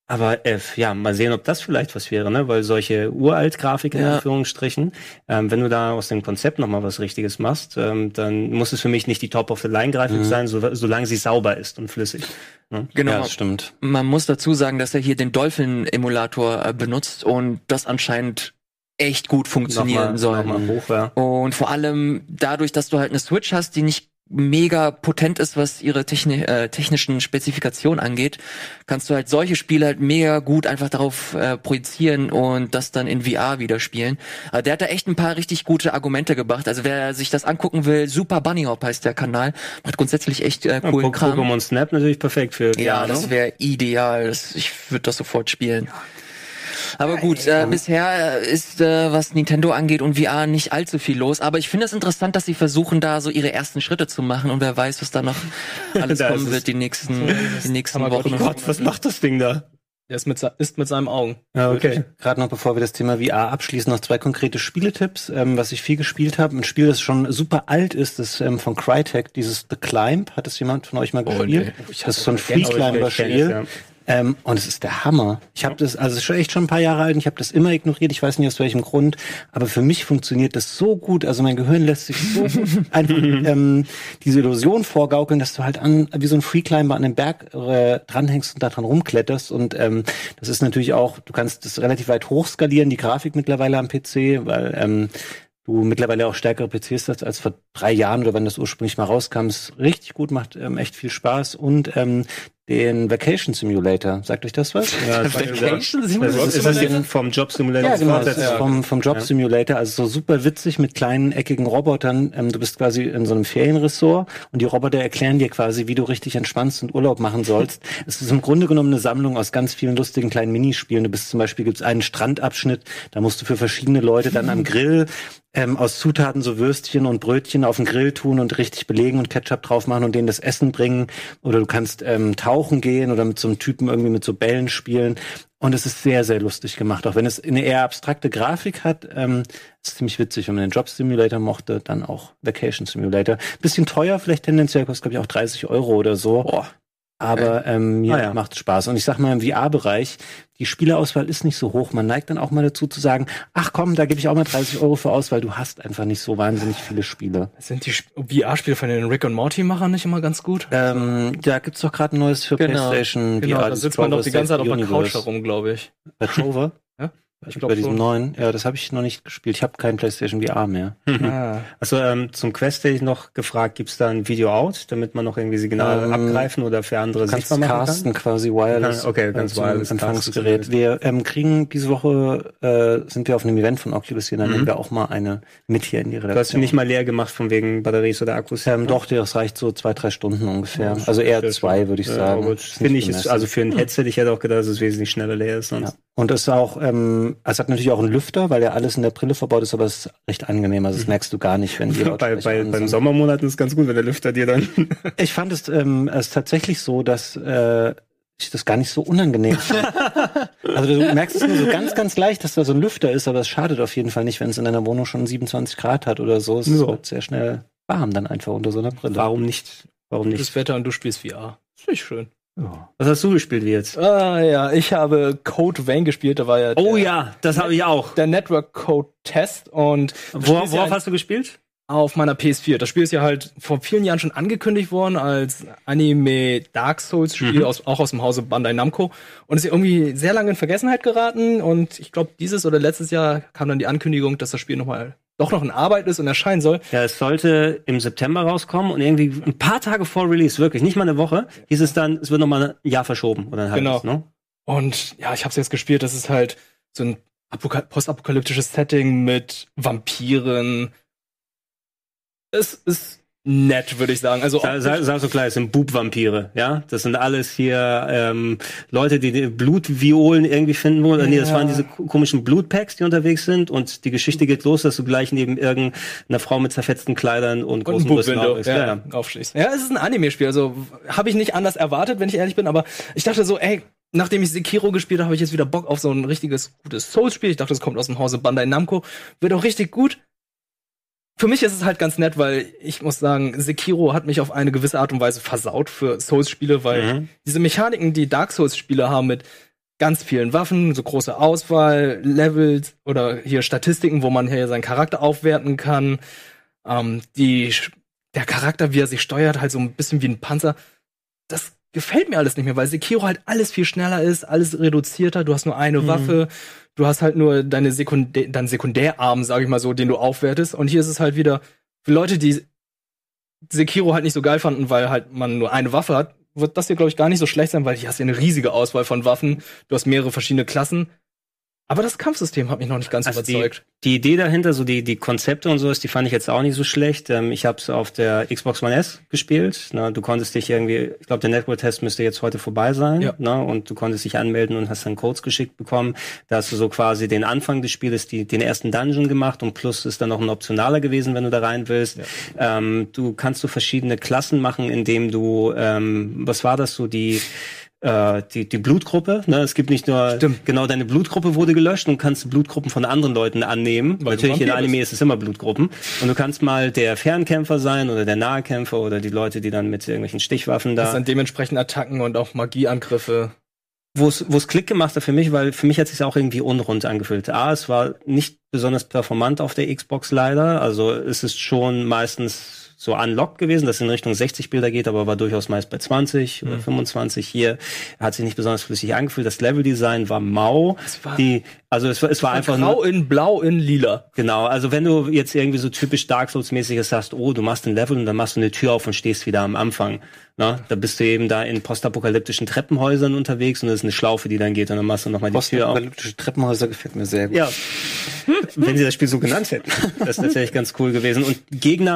Aber äh, ja, mal sehen, ob das vielleicht was wäre, ne? Weil solche Uralt-Grafik in Ja. Anführungsstrichen, ähm, wenn du da aus dem Konzept noch mal was Richtiges machst, ähm, dann muss es für mich nicht die Top-of-the-Line-Grafik Mhm. sein, so, solange sie sauber ist und flüssig. Ne? Genau. Ja, das stimmt. Man muss dazu sagen, dass er hier den Dolphin-Emulator äh, benutzt und das anscheinend echt gut funktionieren Nochmal, soll. nochmal hoch, ja. Und vor allem dadurch, dass du halt eine Switch hast, die nicht mega potent ist, was ihre techni äh, technischen Spezifikationen angeht, kannst du halt solche Spiele halt mega gut einfach darauf äh, projizieren und das dann in VR wieder spielen. Aber der hat da echt ein paar richtig gute Argumente gebracht. Also wer sich das angucken will, Super Bunny Hop heißt der Kanal, macht grundsätzlich echt äh, Ja, coolen Po- Kram. Pokémon Snap natürlich perfekt für Ja, VR, das ne? wäre ideal. Das, ich würde das sofort spielen. Aber gut, äh, bisher äh, ist, äh, was Nintendo angeht und VR nicht allzu viel los. Aber ich finde es interessant, dass sie versuchen, da so ihre ersten Schritte zu machen. Und wer weiß, was da noch alles Da kommen wird die nächsten, die nächsten Wochen. Oh Gott, was macht das Ding da? Der ist mit, ist mit seinen Augen. Ja, okay. Gerade noch bevor wir das Thema VR abschließen, noch zwei konkrete Spieletipps, ähm, was ich viel gespielt habe. Ein Spiel, das schon super alt ist, das ähm, von Crytek, dieses The Climb. Hat das jemand von euch mal gespielt? das ist so ein Free-Climber-Spiel. ja. Ähm, und es ist der Hammer. Ich habe das, also es ist schon echt schon ein paar Jahre alt und ich habe das immer ignoriert. Ich weiß nicht aus welchem Grund, aber für mich funktioniert das so gut. Also mein Gehirn lässt sich so einfach ähm, diese Illusion vorgaukeln, dass du halt an wie so ein Freeclimber an den Berg äh, dranhängst und da dran rumkletterst. Und ähm, das ist natürlich auch, du kannst das relativ weit hochskalieren, die Grafik mittlerweile am PC, weil ähm, du mittlerweile auch stärkere PCs hast als vor drei Jahren oder wenn das ursprünglich mal rauskam. Ist richtig gut, macht ähm, echt viel Spaß und ähm, den Vacation Simulator. Sagt euch das was? Ja, Vacation Simulator? ist, das die vom Job Simulator? Ja, genau. Das Das ist vom, vom Job Simulator. Also so super witzig mit kleinen eckigen Robotern. Ähm, du bist quasi in so einem Ferienressort und die Roboter erklären dir quasi, wie du richtig entspannst und Urlaub machen sollst. es ist im Grunde genommen eine Sammlung aus ganz vielen lustigen kleinen Minispielen. Du bist zum Beispiel, gibt es einen Strandabschnitt, da musst du für verschiedene Leute dann am Grill ähm, aus Zutaten so Würstchen und Brötchen auf den Grill tun und richtig belegen und Ketchup drauf machen und denen das Essen bringen. Oder du kannst ähm, tauchen gehen oder mit so einem Typen irgendwie mit so Bällen spielen. Und es ist sehr, sehr lustig gemacht. Auch wenn es eine eher abstrakte Grafik hat, ähm, ist ziemlich witzig. Wenn man den Job Simulator mochte, dann auch Vacation Simulator. Bisschen teuer, vielleicht tendenziell, kostet glaube ich auch 30 Euro oder so. Boah. Aber ähm, mir Ah, ja. macht Spaß. Und ich sag mal, im VR-Bereich, die Spielerauswahl ist nicht so hoch. Man neigt dann auch mal dazu zu sagen, ach komm, da gebe ich auch mal 30 Euro für aus, weil du hast einfach nicht so wahnsinnig viele Spiele. Sind die Sp- VR-Spiele von den Rick und Morty-Machern nicht immer ganz gut? Ähm, da gibt's doch gerade ein neues für Genau. PlayStation. Genau, VR, da sitzt man doch die ganze Zeit auf der. Couch herum, glaube ich. Bei Trover? Ja, Ich ich bei glaube diesem schon. neuen. Ja, das habe ich noch nicht gespielt. Ich habe kein PlayStation VR mehr. Ah. Also ähm, zum Quest hätte ich noch gefragt, gibt's da ein Video out, damit man noch irgendwie Signale Ähm, abgreifen oder für andere sichtbar machen casten kann? quasi wireless. Kann- okay, ganz äh, wireless Empfangsgerät. Wir ähm, kriegen diese Woche äh, sind wir auf einem Event von Oculus hier, dann nehmen wir auch mal eine mit hier in die Du hast ihn Redaktion. nicht mal leer gemacht von wegen Batteries oder Akkus. ähm, doch, das reicht so zwei, drei Stunden ungefähr. Also eher zwei, würde ich Ja, sagen. nicht Finde ich, ist, also für ein Headset, ich hätte auch gedacht, dass es wesentlich schneller leer ist. Ja. Und es ist auch, ähm, es hat natürlich auch einen Lüfter, weil ja alles in der Brille verbaut ist, aber es ist recht angenehm. Also das merkst du gar nicht, wenn die Bei, Lautsprecher bei, an beim. Sommermonaten ist es ganz gut, wenn der Lüfter dir dann. Ich fand es, ähm, es tatsächlich so, dass äh, ich das gar nicht so unangenehm fand. Also du merkst es nur so ganz, ganz leicht, dass da so ein Lüfter ist, aber es schadet auf jeden Fall nicht, wenn es in deiner Wohnung schon 27 Grad hat oder so. Es So. wird sehr schnell warm dann einfach unter so einer Brille. Warum nicht? Warum nicht? Gutes Wetter und du spielst VR. Das finde ich schön. Ja. Was hast du gespielt wie jetzt? Ah ja, ich habe Code Vein gespielt, da war ja Oh der, ja, das habe ich auch. der Network Code Test und ja worauf ein- hast du gespielt? auf meiner PS4. Das Spiel ist ja halt vor vielen Jahren schon angekündigt worden als Anime Dark Souls Spiel, Mhm. aus, auch aus dem Hause Bandai Namco. Und ist ja irgendwie sehr lange in Vergessenheit geraten. Und ich glaube, dieses oder letztes Jahr kam dann die Ankündigung, dass das Spiel nochmal doch noch in Arbeit ist und erscheinen soll. Ja, es sollte im September rauskommen und irgendwie ein paar Tage vor Release, wirklich, nicht mal eine Woche, hieß es dann, es wird noch mal ein Jahr verschoben oder ein halbes, Genau. ne? Und ja, ich habe es jetzt gespielt. Das ist halt so ein apoka- postapokalyptisches Setting mit Vampiren. Es ist nett, würde ich sagen. Also Sag, sag, sag so klar, es sind Bub-Vampire, ja? Das sind alles hier ähm, Leute, die die Blutviolen irgendwie finden wollen. Nee, das Ja. waren diese ko- komischen Blutpacks, die unterwegs sind und die Geschichte geht los, dass du gleich neben irgendeiner Frau mit zerfetzten Kleidern und und großen Brüsten ja, Ja, ja. aufschließt. Ja, es ist ein Anime-Spiel, also habe ich nicht anders erwartet, wenn ich ehrlich bin, aber ich dachte so, ey, nachdem ich Sekiro gespielt habe, habe ich jetzt wieder Bock auf so ein richtiges, gutes Souls-Spiel. Ich dachte, es kommt aus dem Hause Bandai Namco, wird auch richtig gut. Für mich ist es halt ganz nett, weil ich muss sagen, Sekiro hat mich auf eine gewisse Art und Weise versaut für Souls-Spiele, weil Mhm. diese Mechaniken, die Dark Souls-Spiele haben mit ganz vielen Waffen, so große Auswahl, Levels oder hier Statistiken, wo man hier seinen Charakter aufwerten kann. Ähm, die, der Charakter, wie er sich steuert, halt so ein bisschen wie ein Panzer. Gefällt mir alles nicht mehr, weil Sekiro halt alles viel schneller ist, alles reduzierter. Du hast nur eine Mhm. Waffe, du hast halt nur deine Sekundär, deinen Sekundärarm, sag ich mal so, den du aufwertest. Und hier ist es halt wieder für Leute, die Sekiro halt nicht so geil fanden, weil halt man nur eine Waffe hat, wird das hier, glaube ich, gar nicht so schlecht sein, weil hier hast du ja eine riesige Auswahl von Waffen. Du hast mehrere verschiedene Klassen. Aber das Kampfsystem hat mich noch nicht ganz Also die, überzeugt. die Idee dahinter, so die, die Konzepte und sowas, die fand ich jetzt auch nicht so schlecht. Ähm, ich habe es auf der Xbox One S gespielt. Na, du konntest dich irgendwie, ich glaube, der Network-Test müsste jetzt heute vorbei sein. Ja. Na, und du konntest dich anmelden und hast dann Codes geschickt bekommen. Da hast du so quasi den Anfang des Spieles, die, den ersten Dungeon gemacht und plus ist dann noch ein optionaler gewesen, wenn du da rein willst. Ähm, du kannst so verschiedene Klassen machen, indem du, ähm, was war das so, die äh, die, die Blutgruppe, ne? Es gibt nicht nur Stimmt. genau deine Blutgruppe wurde gelöscht und kannst Blutgruppen von anderen Leuten annehmen. Weil Natürlich in Anime bist. ist es immer Blutgruppen. Und du kannst mal der Fernkämpfer sein oder der Nahkämpfer oder die Leute, die dann mit irgendwelchen Stichwaffen Das da. sind dementsprechend Attacken und auch Magieangriffe. Wo es wo es Klick gemacht hat für mich, weil für mich hat es sich auch irgendwie unrund angefühlt. A, es war nicht besonders performant auf der Xbox leider. Also es ist schon meistens so unlocked gewesen, dass es in Richtung 60 Bilder geht, aber war durchaus meist bei 20 oder 25 hier. Hat sich nicht besonders flüssig angefühlt. Das Leveldesign war mau. War- Die Also es, war- es war einfach Grau nur, in Blau in Lila. genau, also wenn du jetzt irgendwie so typisch Dark Souls-mäßiges hast, oh, du machst ein Level und dann machst du eine Tür auf und stehst wieder am Anfang. Na, da bist du eben da in postapokalyptischen Treppenhäusern unterwegs und das ist eine Schlaufe, die dann geht und dann machst du nochmal die Tür auf. Postapokalyptische Treppenhäuser gefällt mir sehr gut. Ja, wenn sie das Spiel so genannt hätten. Das ist tatsächlich ganz cool gewesen. Und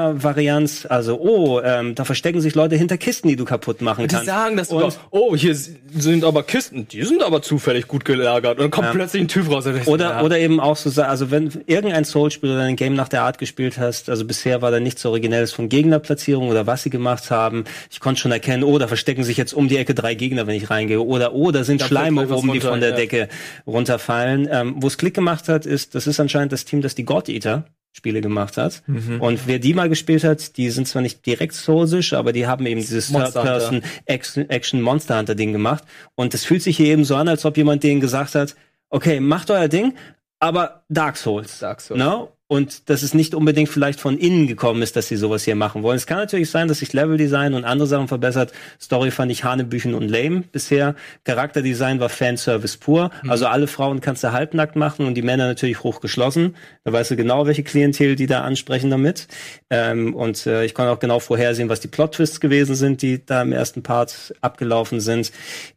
Gegner-Varianz, also, oh, ähm, da verstecken sich Leute hinter Kisten, die du kaputt machen Die kannst. sagen das und, sogar, oh, hier sind aber Kisten, die sind aber zufällig gut gelagert. Und dann kommt Ja. plötzlich ein Typ raus. Und ich so, Oder, ja. oder eben auch so, also wenn irgendein Soul-Spiel oder ein Game nach der Art gespielt hast, also bisher war da nichts Originelles von Gegnerplatzierung oder was sie gemacht haben. Ich konnte schon erkennen, oh, da verstecken sich jetzt um die Ecke drei Gegner, wenn ich reingehe. Oder, oh, da sind Da Schleime was oben, die von der ja. Decke runterfallen. Ähm, Wo es Klick gemacht hat, ist, das ist anscheinend das Team, das die God Eater Spiele gemacht hat. Mhm. Und wer die mal gespielt hat, die sind zwar nicht direkt soulsisch, aber die haben eben dieses Monster Hunter. Third-Person Action, Action Monster Hunter Ding gemacht. Und es fühlt sich hier eben so an, als ob jemand denen gesagt hat, okay, macht euer Ding, aber Dark Souls. Dark Souls. No? Und dass es nicht unbedingt vielleicht von innen gekommen ist, dass sie sowas hier machen wollen. Es kann natürlich sein, dass sich Leveldesign und andere Sachen verbessert. Story fand ich Hanebüchen und lame bisher. Charakterdesign war Fanservice pur. Also alle Frauen kannst du halbnackt machen und die Männer natürlich hochgeschlossen. Da weißt du genau, welche Klientel die da ansprechen damit. Ähm, und äh, ich konnte auch genau vorhersehen, was die Plot-Twists gewesen sind, die da im ersten Part abgelaufen sind.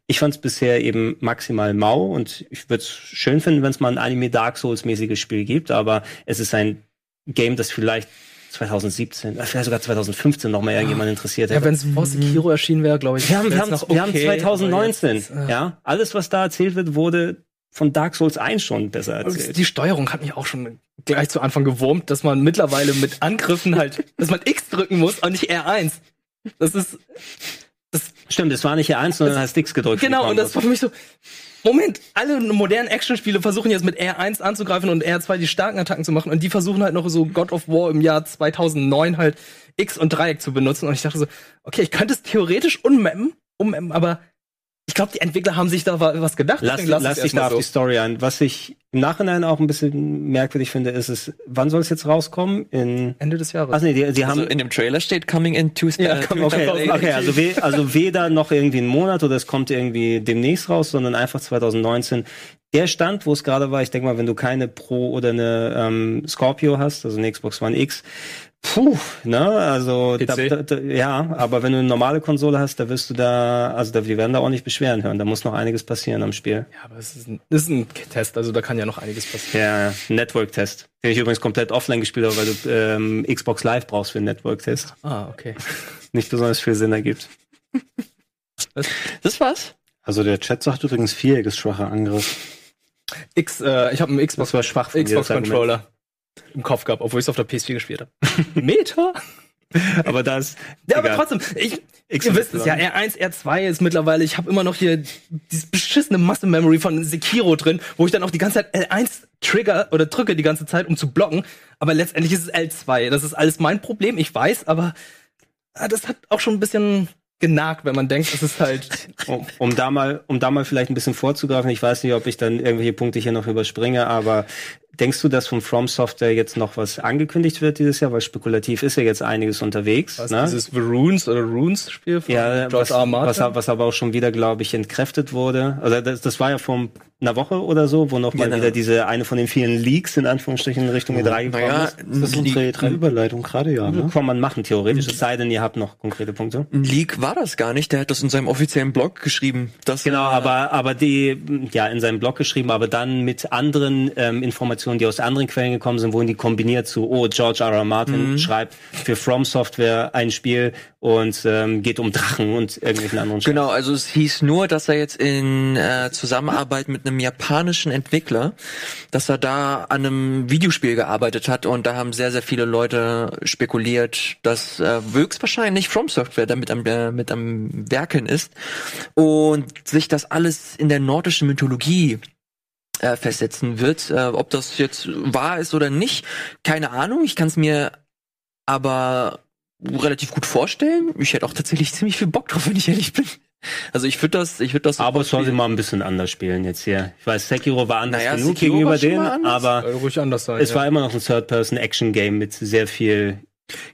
Ich fand es bisher eben maximal mau und ich würde es schön finden, wenn es mal ein Anime Dark Souls mäßiges Spiel gibt, aber es ist ein Game, das vielleicht 2017, äh, vielleicht sogar 2015 noch mal irgendjemand interessiert ja, hätte. wenn es vor Sekiro erschienen wäre, glaube ich. wir haben, wir haben, noch wir haben okay, 2019, aber jetzt, äh, ja. Alles, was da erzählt wird, wurde von Dark Souls 1 schon besser Also erzählt. Die Steuerung hat mich auch schon gleich zu Anfang gewurmt, dass man mittlerweile mit Angriffen halt, dass man X drücken muss und nicht R1. Das ist Stimmt, es war nicht R1, sondern hast X gedrückt. genau und das war für mich so. Moment, alle modernen Actionspiele versuchen jetzt mit R1 anzugreifen und R2 die starken Attacken zu machen und die versuchen halt noch so God of War im Jahr 2009 halt X und Dreieck zu benutzen und ich dachte so, okay, ich könnte es theoretisch ummappen, ummappen, aber ich glaube, die Entwickler haben sich da wa- was gedacht. Lass, lass lass dich da erstmal auf die Story ein. Was ich im Nachhinein auch ein bisschen merkwürdig finde, ist es, wann soll es jetzt rauskommen? In, Ende des Jahres. ach nee, die, die haben, Also in dem Trailer steht Coming in two, Ja, äh, coming- Okay, 2018. okay, also, we also weder noch irgendwie einen Monat oder es kommt irgendwie demnächst raus, sondern einfach 2019. Der Stand, wo es gerade war, ich denke mal, wenn du keine Pro oder eine ähm, Scorpio hast, also eine Xbox One X, puh, ne, also da, da, da, ja, aber wenn du eine normale Konsole hast, da wirst du da, also da, die werden da auch nicht beschweren hören. Da muss noch einiges passieren am Spiel. Ja, aber es ist ein, ist ein Test, also da kann ja noch einiges passieren. Ja, Network-Test. Den ich übrigens komplett offline gespielt habe, weil du ähm, Xbox Live brauchst für einen Network-Test. Ah, okay. Nicht besonders viel Sinn ergibt. Das war's? Also der Chat sagt übrigens viereckiges schwacher Angriff. X, äh, ich habe einen Xbox, Das war schwach Xbox. Controller im Kopf gehabt, obwohl ich es auf der PS4 gespielt habe. Meta? Aber da ist. Ja, aber egal. trotzdem, ich, X ihr wisst es ja, R1, R2 ist mittlerweile, ich habe immer noch hier dieses beschissene Muscle Memory von Sekiro drin, wo ich dann auch die ganze Zeit L1 trigger oder drücke die ganze Zeit, um zu blocken. Aber letztendlich ist es L2. Das ist alles mein Problem, ich weiß, aber ah, das hat auch schon ein bisschen genagt, wenn man denkt, es ist halt. um, um da mal, um da mal vielleicht ein bisschen vorzugreifen, ich weiß nicht, ob ich dann irgendwelche Punkte hier noch überspringe, aber denkst du, dass von From Software jetzt noch was angekündigt wird dieses Jahr? Weil spekulativ ist ja jetzt einiges unterwegs. Was, ne? Dieses The Runes oder Runes Spiel von ja, George was, R. Martin. was, was aber auch schon wieder, glaube ich, entkräftet wurde. Also das, das war ja vor einer Woche oder so, wo noch mal Genau. wieder diese eine von den vielen Leaks in Anführungsstrichen in Richtung E3 gekommen Naja, ist. Das ist unsere E3-Überleitung gerade, ja. Ne? Kann man machen, theoretisch, es sei denn, ihr habt noch konkrete Punkte. Ein Leak war das gar nicht. Der hat das in seinem offiziellen Blog geschrieben. Das Genau, aber, aber die, ja, in seinem Blog geschrieben, aber dann mit anderen ähm, Informationen, die aus anderen Quellen gekommen sind, wurden die kombiniert zu, oh, George R. R. Martin schreibt für From Software ein Spiel und ähm, geht um Drachen und irgendwelchen anderen Scheiß. Genau, also es hieß nur, dass er jetzt in äh, Zusammenarbeit mit einem japanischen Entwickler, dass er da an einem Videospiel gearbeitet hat und da haben sehr, sehr viele Leute spekuliert, dass äh, höchstwahrscheinlich From Software damit am, äh, mit am Werken ist und sich das alles in der nordischen Mythologie äh, festsetzen wird. Äh, ob das jetzt wahr ist oder nicht, keine Ahnung. Ich kann es mir aber relativ gut vorstellen. Ich hätte auch tatsächlich ziemlich viel Bock drauf, wenn ich ehrlich bin. Also ich würde das, ich würde das. Aber es soll sie mal ein bisschen anders spielen jetzt hier. Ich weiß, Sekiro war anders Naja, genug Sekiro gegenüber denen, aber anders sein. es ja. war immer noch ein Third-Person-Action-Game mit sehr viel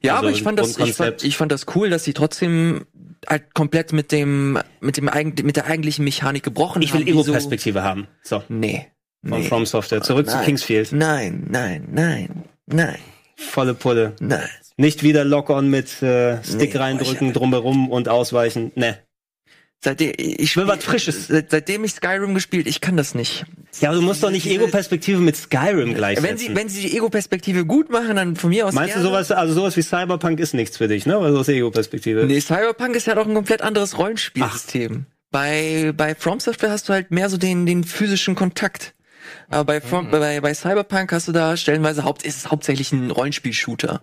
Ja, also aber ich fand das, ich fand, ich fand das cool, dass sie trotzdem halt komplett mit dem, mit dem eigen, mit der eigentlichen Mechanik gebrochen Ich will haben. die so- Ego-Perspektive haben. So. Nee. Von Nee. From Software. Zurück zu Nein. Kingsfield. Nein, nein, nein, nein, Volle Pulle. nein. Nicht wieder Lock-on mit äh, Stick Nee, reindrücken, drumherum und ausweichen. Ne. Seitdem ich will was Frisches. Seit, seitdem ich Skyrim gespielt, ich kann das nicht. Ja, aber du musst doch nicht Ego-Perspektive mit Skyrim gleichsetzen. Wenn sie, wenn sie die Ego-Perspektive gut machen, dann von mir aus. Meinst du gerne. sowas, also sowas wie Cyberpunk ist nichts für dich, ne? Also aus Ego-Perspektive. Nee, Cyberpunk ist ja doch ein komplett anderes Rollenspielsystem. Bei, bei From Software hast du halt mehr so den, den physischen Kontakt. Aber bei, From, Mhm. bei, bei Cyberpunk hast du da stellenweise Haupt, ist es hauptsächlich ein Rollenspiel-Shooter.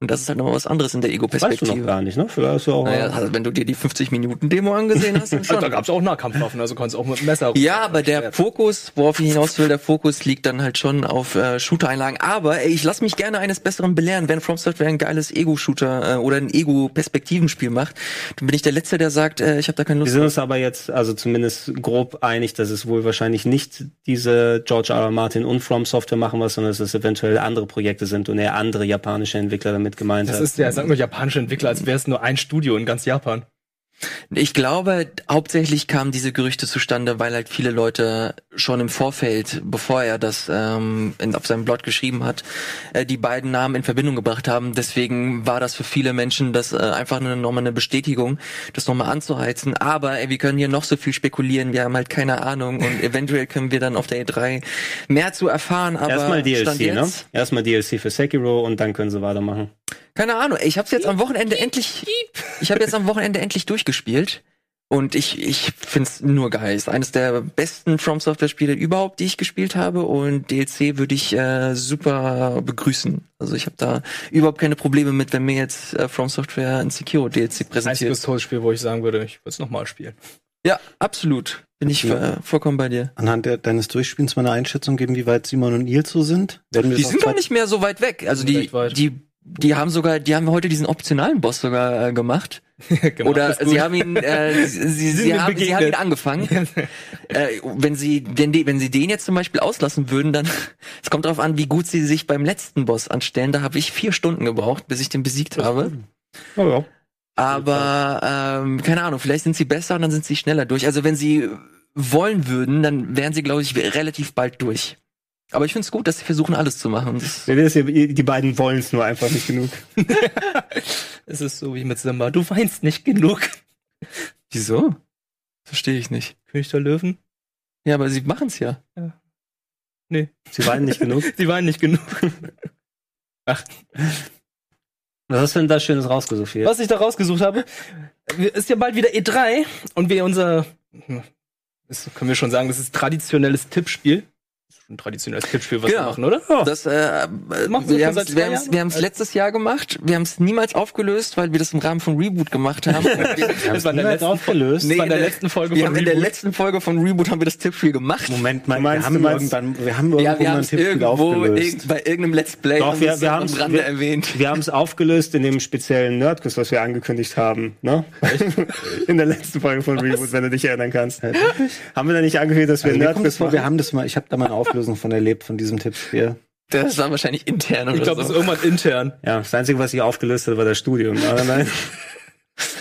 Und das ist halt noch was anderes in der Das weißt du Ego-Perspektive. noch gar nicht, ne? Vielleicht hast du auch Naja, also wenn du dir die 50-Minuten-Demo angesehen hast, dann Also, da schon. gab's auch Nahkampfwaffen, also kannst du auch mit dem Messer. Ja, aber der Fokus, worauf ich hinaus will, der Fokus liegt dann halt schon auf äh, Shooter-Einlagen. Aber ey, ich lasse mich gerne eines Besseren belehren. Wenn From Software ein geiles Ego-Shooter äh, oder ein Ego-Perspektivenspiel macht, dann bin ich der Letzte, der sagt, äh, ich habe da keine Wir Lust sind uns aber jetzt also zumindest grob einig, dass es wohl wahrscheinlich nicht diese George R. R. Martin und From Software machen was, sondern dass es eventuell andere Projekte sind und eher andere japanische Entwickler damit gemeint Das hat. ist ja, sag nur japanische Entwickler, als wäre es nur ein Studio in ganz Japan. Ich glaube, hauptsächlich kamen diese Gerüchte zustande, weil halt viele Leute schon im Vorfeld, bevor er das ähm, in, auf seinem Blog geschrieben hat, äh, die beiden Namen in Verbindung gebracht haben. Deswegen war das für viele Menschen das äh, einfach eine, nochmal eine Bestätigung, das nochmal anzuheizen. Aber ey, wir können hier noch so viel spekulieren, wir haben halt keine Ahnung und eventuell können wir dann auf der E3 mehr zu erfahren. Aber Erstmal Stand DLC, ne? jetzt, Erstmal DLC für Sekiro und dann können sie weitermachen. Keine Ahnung, ich habe jetzt am Wochenende endlich ich habe jetzt am Wochenende endlich durchgespielt und ich ich find's nur geil. Ist eines der besten From Software Spiele überhaupt, die ich gespielt habe und DLC würde ich äh, super begrüßen. Also ich habe da überhaupt keine Probleme mit, wenn mir jetzt äh, From Software ein Sekiro DLC Einziges präsentiert. tolles Spiel, wo ich sagen würde, ich würde es nochmal spielen. Ja, absolut. Bin ich Ja. äh, vollkommen bei dir. Anhand der, deines Durchspielens mal eine Einschätzung geben, wie weit Simon und Nils so sind? Werden wir Die sind gar nicht mehr so weit weg. Also die die die haben sogar, die haben heute diesen optionalen Boss sogar äh, gemacht. Genau, Oder sie haben ihn, äh, sie, sie, sie, haben, sie haben ihn angefangen. äh, wenn sie, wenn die, wenn sie den jetzt zum Beispiel auslassen würden, dann, es kommt darauf an, wie gut sie sich beim letzten Boss anstellen. Da habe ich vier Stunden gebraucht, bis ich den besiegt habe. Oh, ja. Aber ähm, keine Ahnung, vielleicht sind sie besser und dann sind sie schneller durch. Also wenn sie wollen würden, dann wären sie, glaube ich, relativ bald durch. Aber ich finde es gut, dass sie versuchen, alles zu machen. Nee, das hier, die beiden wollen es nur einfach nicht genug. Es ist so wie mit Simba. Du weinst nicht genug. wieso? Verstehe ich nicht. König der Löwen? Ja, aber sie machen es ja. Sie weinen nicht genug. Sie weinen nicht genug. Was hast du denn da Schönes rausgesucht hier? Was ich da rausgesucht habe, ist ja bald wieder E3 und wir unser, das können wir schon sagen, das ist traditionelles Tippspiel. Das ist schon ein traditionelles Tippspiel, was Genau. wir machen, oder? Das, äh, machen wir haben seit es zwei wir haben's- Jahren? wir haben's letztes Jahr gemacht. Wir haben es niemals aufgelöst, weil wir das im Rahmen von Reboot gemacht haben. wir, Das war in der letzten, aufgelöst. war in der letzten Folge wir von haben in der Reboot. letzten Folge von Reboot haben wir das Tippspiel gemacht. Moment mal, wir haben irgendwann, wir haben irgendwo ja, wir mal haben ein es Tippspiel irgendwo aufgelöst. bei irgendeinem Let's Play Doch, haben wir- wir haben's- Rande wir- erwähnt. Wir haben es aufgelöst in dem speziellen Nerdquiz, was wir angekündigt haben, ne? In der letzten Folge von Reboot, wenn du dich erinnern kannst. haben wir da nicht angekündigt, dass wir Also Nerdquiz vor, wir machen? haben das mal, ich habe da mal Auflösung von erlebt, von diesem Tippspiel. Das war wahrscheinlich intern oder Ich glaube, das so. ist irgendwann intern. Ja, das Einzige, was ich aufgelöst habe, war das Studium. Aber nein.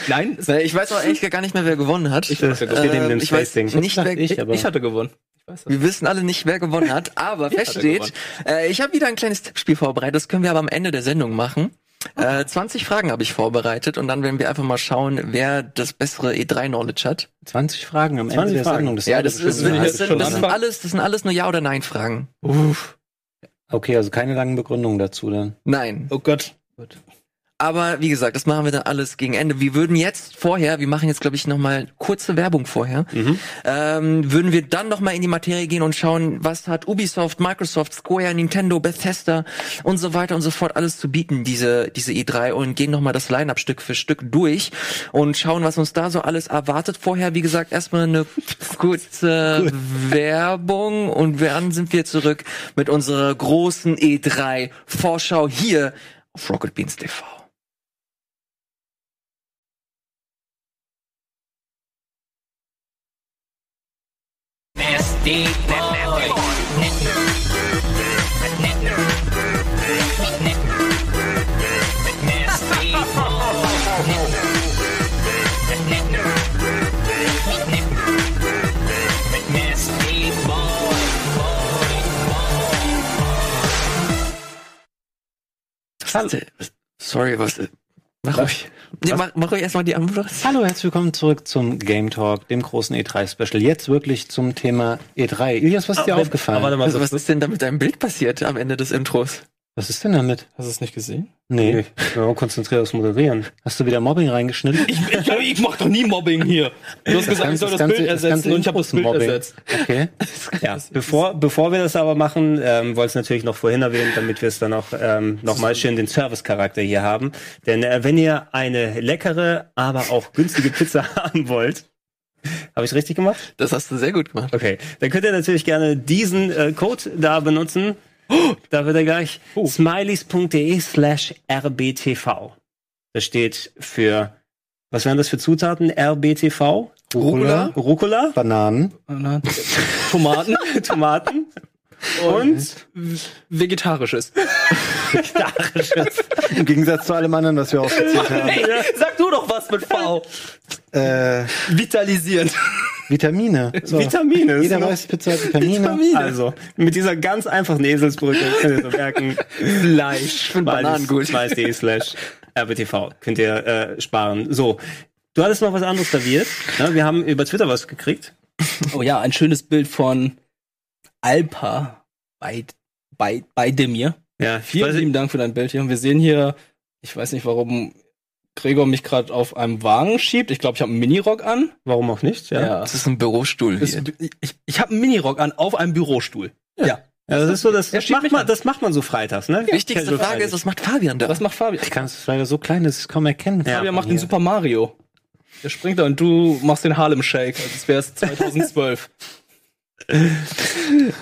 Nein, Ich weiß auch ehrlich gar nicht mehr, wer gewonnen hat. Ich weiß, das dem ich weiß nicht, wer, Ich, aber ich hatte gewonnen. Das. Wir wissen alle nicht, wer gewonnen hat, aber fest hatte steht, gewonnen. äh, ich habe wieder ein kleines Tippspiel vorbereitet, das können wir aber am Ende der Sendung machen. Äh, 20 Fragen habe ich vorbereitet und dann werden wir einfach mal schauen, wer das bessere E3-Knowledge hat. 20 Fragen am 20 Ende der Fragen. Sendung. Das Ja, das, ist, das, halbe sind, das, sind alles, das sind alles nur Ja- oder Nein-Fragen. Okay, also keine langen Begründungen dazu dann. Nein. Oh Gott. Aber wie gesagt, das machen wir dann alles gegen Ende. Wir würden jetzt vorher, wir machen jetzt, glaube ich, nochmal kurze Werbung vorher, ähm, würden wir dann nochmal in die Materie gehen und schauen, was hat Ubisoft, Microsoft, Square, Nintendo, Bethesda und so weiter und so fort alles zu bieten, diese, diese E3 und gehen nochmal das Line-Up Stück für Stück durch und schauen, was uns da so alles erwartet. Vorher, wie gesagt, erstmal eine kurze Werbung und dann sind wir zurück mit unserer großen E3 Vorschau hier auf Rocket Beans TV. Big boy. Boy. Boy. Sorry, was it? Mach ruhig. Nee, mach, mach ruhig erstmal die Antwort. Hallo, herzlich willkommen zurück zum Game Talk, dem großen E3-Special. Jetzt wirklich zum Thema E3. Ilias, was ist dir Aber- aufgefallen? aber warte mal, Also, was ist denn da mit deinem Bild passiert am Ende des Intros? Was ist denn damit? Hast du es nicht gesehen? Nee. Ja, konzentriert aufs Moderieren. Hast du wieder Mobbing reingeschnitten? Ich, ich, ich mach doch nie Mobbing hier. Du hast gesagt, ich soll das, ganze- Bild das ersetzen ganze und ich habe das Bild ist Mobbing. ersetzt. Okay. Ja, bevor, bevor wir das aber machen, ähm, wollte es natürlich noch vorhin erwähnen, damit wir es dann auch ähm, nochmal schön den Service-Charakter hier haben. Denn äh, wenn ihr eine leckere, aber auch günstige Pizza haben wollt, habe ich richtig gemacht? Das hast du sehr gut gemacht. Okay, dann könnt ihr natürlich gerne diesen äh, Code da benutzen. Da wird er gleich smileys.de slash rbtv. Das steht für, was wären das für Zutaten? RBTV? Rucola? Rucola? Bananen. Bananen. Tomaten. Tomaten? Und Vegetarisches. Im Gegensatz zu allem anderen, was wir aufgezählt haben. Hey, sag du doch was mit V. Äh, Vitalisierend. Vitamine. So. Vitamine. Jeder weiß, Pizza hat Vitamine. Also, mit dieser ganz einfachen Eselsbrücke könnt ihr so merken, Fleisch. Und Bananen gut. Smiles.de slash rbtv könnt ihr äh, sparen. So, du hattest noch was anderes serviert. Ne? Wir haben über Twitter was gekriegt. Oh ja, ein schönes Bild von Alpa bei, bei, bei Demir. Ja, Vielen lieben Dank für dein Bild hier. Und wir sehen hier, ich weiß nicht, warum Gregor mich gerade auf einem Wagen schiebt. Ich glaube, ich habe einen Minirock an. warum auch nicht. Ja. Das ist ein Bürostuhl Das- hier. Ich, ich habe einen Minirock an auf einem Bürostuhl. Ja. Ja, das ist so, das, das, macht man, an. das macht man so freitags, ne? Wichtigste Casual Frage Friday. ist, was macht Fabian da? Was macht Fabian? Ich kann es leider so klein, dass ich es kaum erkennen kann. Fabian macht den Super Mario. Der springt da und du machst den Harlem Shake, als wäre es 2012.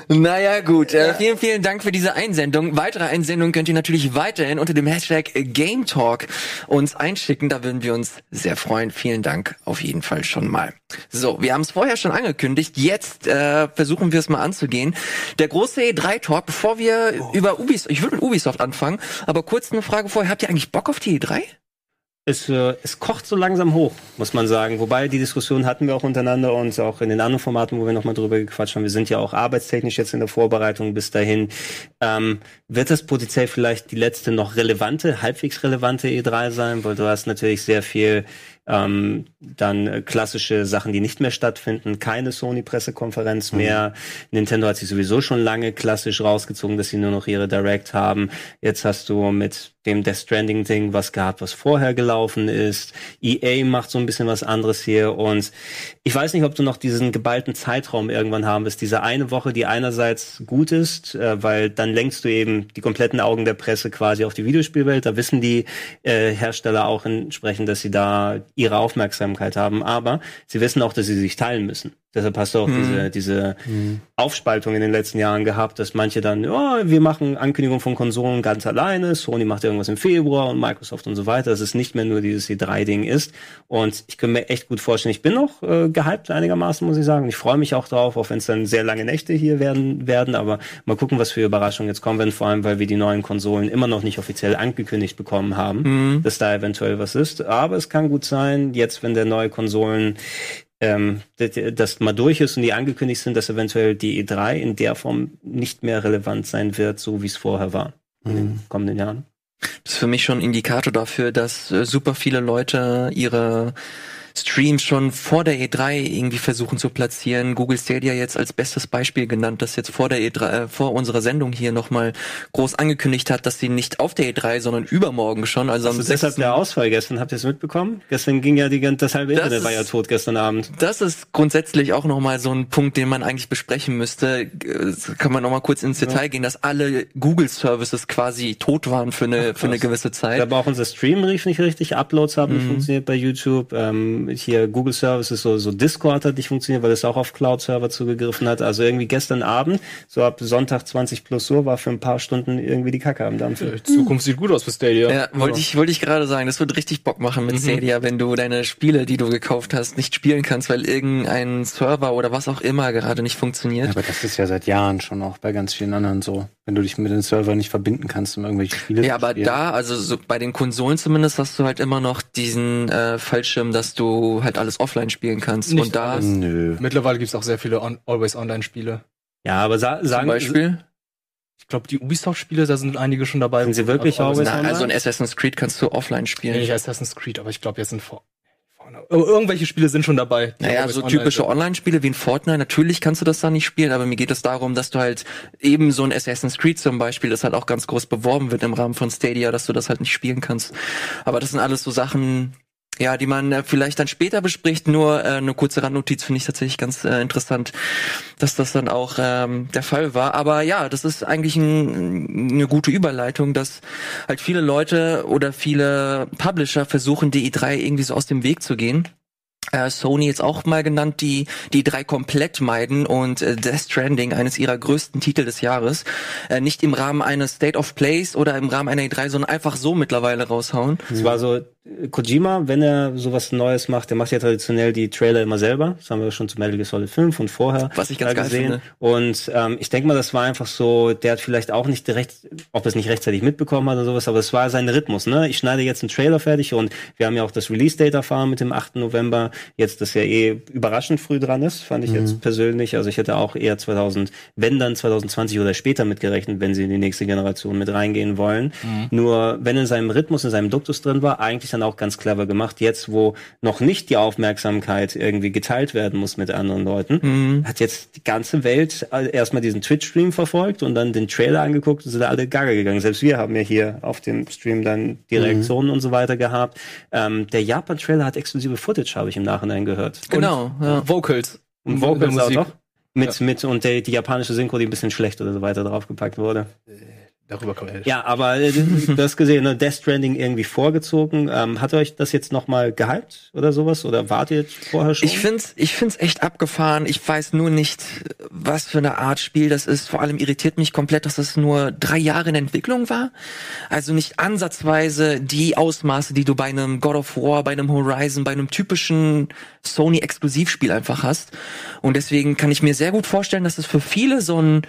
Naja, gut. Äh, vielen, vielen Dank für diese Einsendung. Weitere Einsendungen könnt ihr natürlich weiterhin unter dem Hashtag Game Talk uns einschicken. Da würden wir uns sehr freuen. Vielen Dank auf jeden Fall schon mal. So, wir haben es vorher schon angekündigt. Jetzt äh, versuchen wir es mal anzugehen. Der große E3-Talk, bevor wir über Ubisoft, ich würde mit Ubisoft anfangen, aber kurz eine Frage vorher. Habt ihr eigentlich Bock auf die E E3? Es, äh, es kocht so langsam hoch, muss man sagen. Wobei die Diskussion hatten wir auch untereinander und auch in den anderen Formaten, wo wir nochmal drüber gequatscht haben. Wir sind ja auch arbeitstechnisch jetzt in der Vorbereitung bis dahin. Ähm, wird das potenziell vielleicht die letzte noch relevante, halbwegs relevante E3 sein? Weil du hast natürlich sehr viel ähm, dann klassische Sachen, die nicht mehr stattfinden. Keine Sony-Pressekonferenz mehr. Nintendo hat sich sowieso schon lange klassisch rausgezogen, dass sie nur noch ihre Direct haben. Jetzt hast du mit dem Death Stranding-Ding was gehabt, was vorher gelaufen ist. EA macht so ein bisschen was anderes hier und ich weiß nicht, ob du noch diesen geballten Zeitraum irgendwann haben wirst. Diese eine Woche, die einerseits gut ist, äh, weil dann lenkst du eben die kompletten Augen der Presse quasi auf die Videospielwelt. Da wissen die äh, Hersteller auch entsprechend, dass sie da ihre Aufmerksamkeit haben. Aber sie wissen auch, dass sie sich teilen müssen. Deshalb hast du auch diese, diese Aufspaltung in den letzten Jahren gehabt, dass manche dann, oh, wir machen Ankündigung von Konsolen ganz alleine, Sony macht irgendwas im Februar und Microsoft und so weiter, dass es nicht mehr nur dieses E3-Ding ist. Und ich kann mir echt gut vorstellen, ich bin noch äh, gehypt einigermaßen, muss ich sagen. Ich freue mich auch drauf, auch wenn es dann sehr lange Nächte hier werden, werden. Aber mal gucken, was für Überraschungen jetzt kommen werden, vor allem, weil wir die neuen Konsolen immer noch nicht offiziell angekündigt bekommen haben, dass da eventuell was ist. Aber es kann gut sein, jetzt, wenn der neue Konsolen ähm, das, das mal durch ist und die angekündigt sind, dass eventuell die E3 in der Form nicht mehr relevant sein wird, so wie es vorher war in den kommenden Jahren. Das ist für mich schon ein Indikator dafür, dass äh, super viele Leute ihre Streams schon vor der E3 irgendwie versuchen zu platzieren. Google Stadia jetzt als bestes Beispiel genannt, das jetzt vor der E3, äh, vor unserer Sendung hier nochmal groß angekündigt hat, dass sie nicht auf der E3, sondern übermorgen schon, also am Also deshalb 6. der Ausfall gestern, habt ihr es mitbekommen? Gestern ging ja die ganze, das halbe Das Internet war ja tot gestern Abend. Das ist grundsätzlich auch nochmal so ein Punkt, den man eigentlich besprechen müsste. Äh, Kann man nochmal kurz ins Detail gehen, dass alle Google-Services quasi tot waren für eine, für eine gewisse Zeit. Aber auch unser Stream rief nicht richtig, Uploads haben nicht funktioniert bei YouTube. Ähm, hier Google Services, so, so Discord hat nicht funktioniert, weil es auch auf Cloud-Server zugegriffen hat. Also irgendwie gestern Abend, so ab Sonntag 20 plus Uhr, war für ein paar Stunden irgendwie die Kacke am Dampfen. Die Zukunft sieht gut aus für Stadia. Ja, wollte ich, wollte ich gerade sagen, das wird richtig Bock machen mit Stadia, wenn du deine Spiele, die du gekauft hast, nicht spielen kannst, weil irgendein Server oder was auch immer gerade nicht funktioniert. Aber das ist ja seit Jahren schon auch bei ganz vielen anderen so. Wenn du dich mit den Servern nicht verbinden kannst, um irgendwelche Spiele Ja, zu aber spielen. da, also so bei den Konsolen zumindest, hast du halt immer noch diesen äh, Fallschirm, dass du halt alles offline spielen kannst. Nicht Und da. Nö. Mittlerweile gibt's auch sehr viele on Always-Online-Spiele. Ja, aber sa zum sagen, Beispiel. Ich glaube, die Ubisoft-Spiele, da sind einige schon dabei. Sind sie wirklich always Na, online? also ein Assassin's Creed kannst du offline spielen. nicht Assassin's Creed, aber ich glaube, jetzt sind vor. Ir- Irgendwelche Spiele sind schon dabei. Naja, so typische. Online-Spiele wie in Fortnite, natürlich kannst du das da nicht spielen, aber mir geht es darum, dass du halt eben so ein Assassin's Creed zum Beispiel, das halt auch ganz groß beworben wird im Rahmen von Stadia, dass du das halt nicht spielen kannst. Aber das sind alles so Sachen, ja, die man äh, vielleicht dann später bespricht. Nur äh, eine kurze Randnotiz finde ich tatsächlich ganz äh, interessant, dass das dann auch ähm, der Fall war. Aber ja, das ist eigentlich ein, eine gute Überleitung, dass halt viele Leute oder viele Publisher versuchen, die E3 irgendwie so aus dem Weg zu gehen äh, Sony jetzt auch mal genannt, die die drei komplett meiden und äh, Death Stranding, eines ihrer größten Titel des Jahres, äh, nicht im Rahmen eines State of Plays oder im Rahmen einer E3, sondern einfach so mittlerweile raushauen. Es war so, Kojima, wenn er sowas Neues macht, der macht ja traditionell die Trailer immer selber. Das haben wir schon zu Metal Gear Solid 5 und vorher Was ich ganz geil gesehen. finde. Und ähm, ich denke mal, das war einfach so, der hat vielleicht auch nicht direkt, ob er es nicht rechtzeitig mitbekommen hat oder sowas, aber es war sein Rhythmus. Ne? Ich schneide jetzt einen Trailer fertig und wir haben ja auch das Release-Date erfahren mit dem 8. November. Jetzt, das ja eh überraschend früh dran ist, fand ich jetzt persönlich. Also ich hätte auch eher 2000, wenn dann 2020 oder später mitgerechnet, wenn sie in die nächste Generation mit reingehen wollen. Nur wenn in seinem Rhythmus, in seinem Duktus drin war, eigentlich dann auch ganz clever gemacht. Jetzt, wo noch nicht die Aufmerksamkeit irgendwie geteilt werden muss mit anderen Leuten, hat jetzt die ganze Welt äh, erstmal diesen Twitch-Stream verfolgt und dann den Trailer angeguckt und sind alle gaga gegangen. Selbst wir haben ja hier auf dem Stream dann die Reaktionen und so weiter gehabt. Ähm, der Japan-Trailer hat exklusive Footage, habe ich im Nachhinein gehört. Genau, ja. Vocals. Und Vocals auch noch? Mit, mit, und der, die japanische Synchro, die ein bisschen schlecht oder so weiter draufgepackt wurde. Darüber kann man ja. Ja, aber äh, du hast gesehen, ne, Death Stranding irgendwie vorgezogen. Ähm, hat euch das jetzt nochmal gehypt oder sowas? Oder wart ihr vorher schon? Ich find's, ich find's echt abgefahren. Ich weiß nur nicht, was für eine Art Spiel das ist. Vor allem irritiert mich komplett, dass das nur drei Jahre in Entwicklung war. Also nicht ansatzweise die Ausmaße, die du bei einem God of War, bei einem Horizon, bei einem typischen Sony-Exklusivspiel einfach hast. Und deswegen kann ich mir sehr gut vorstellen, dass es für viele so ein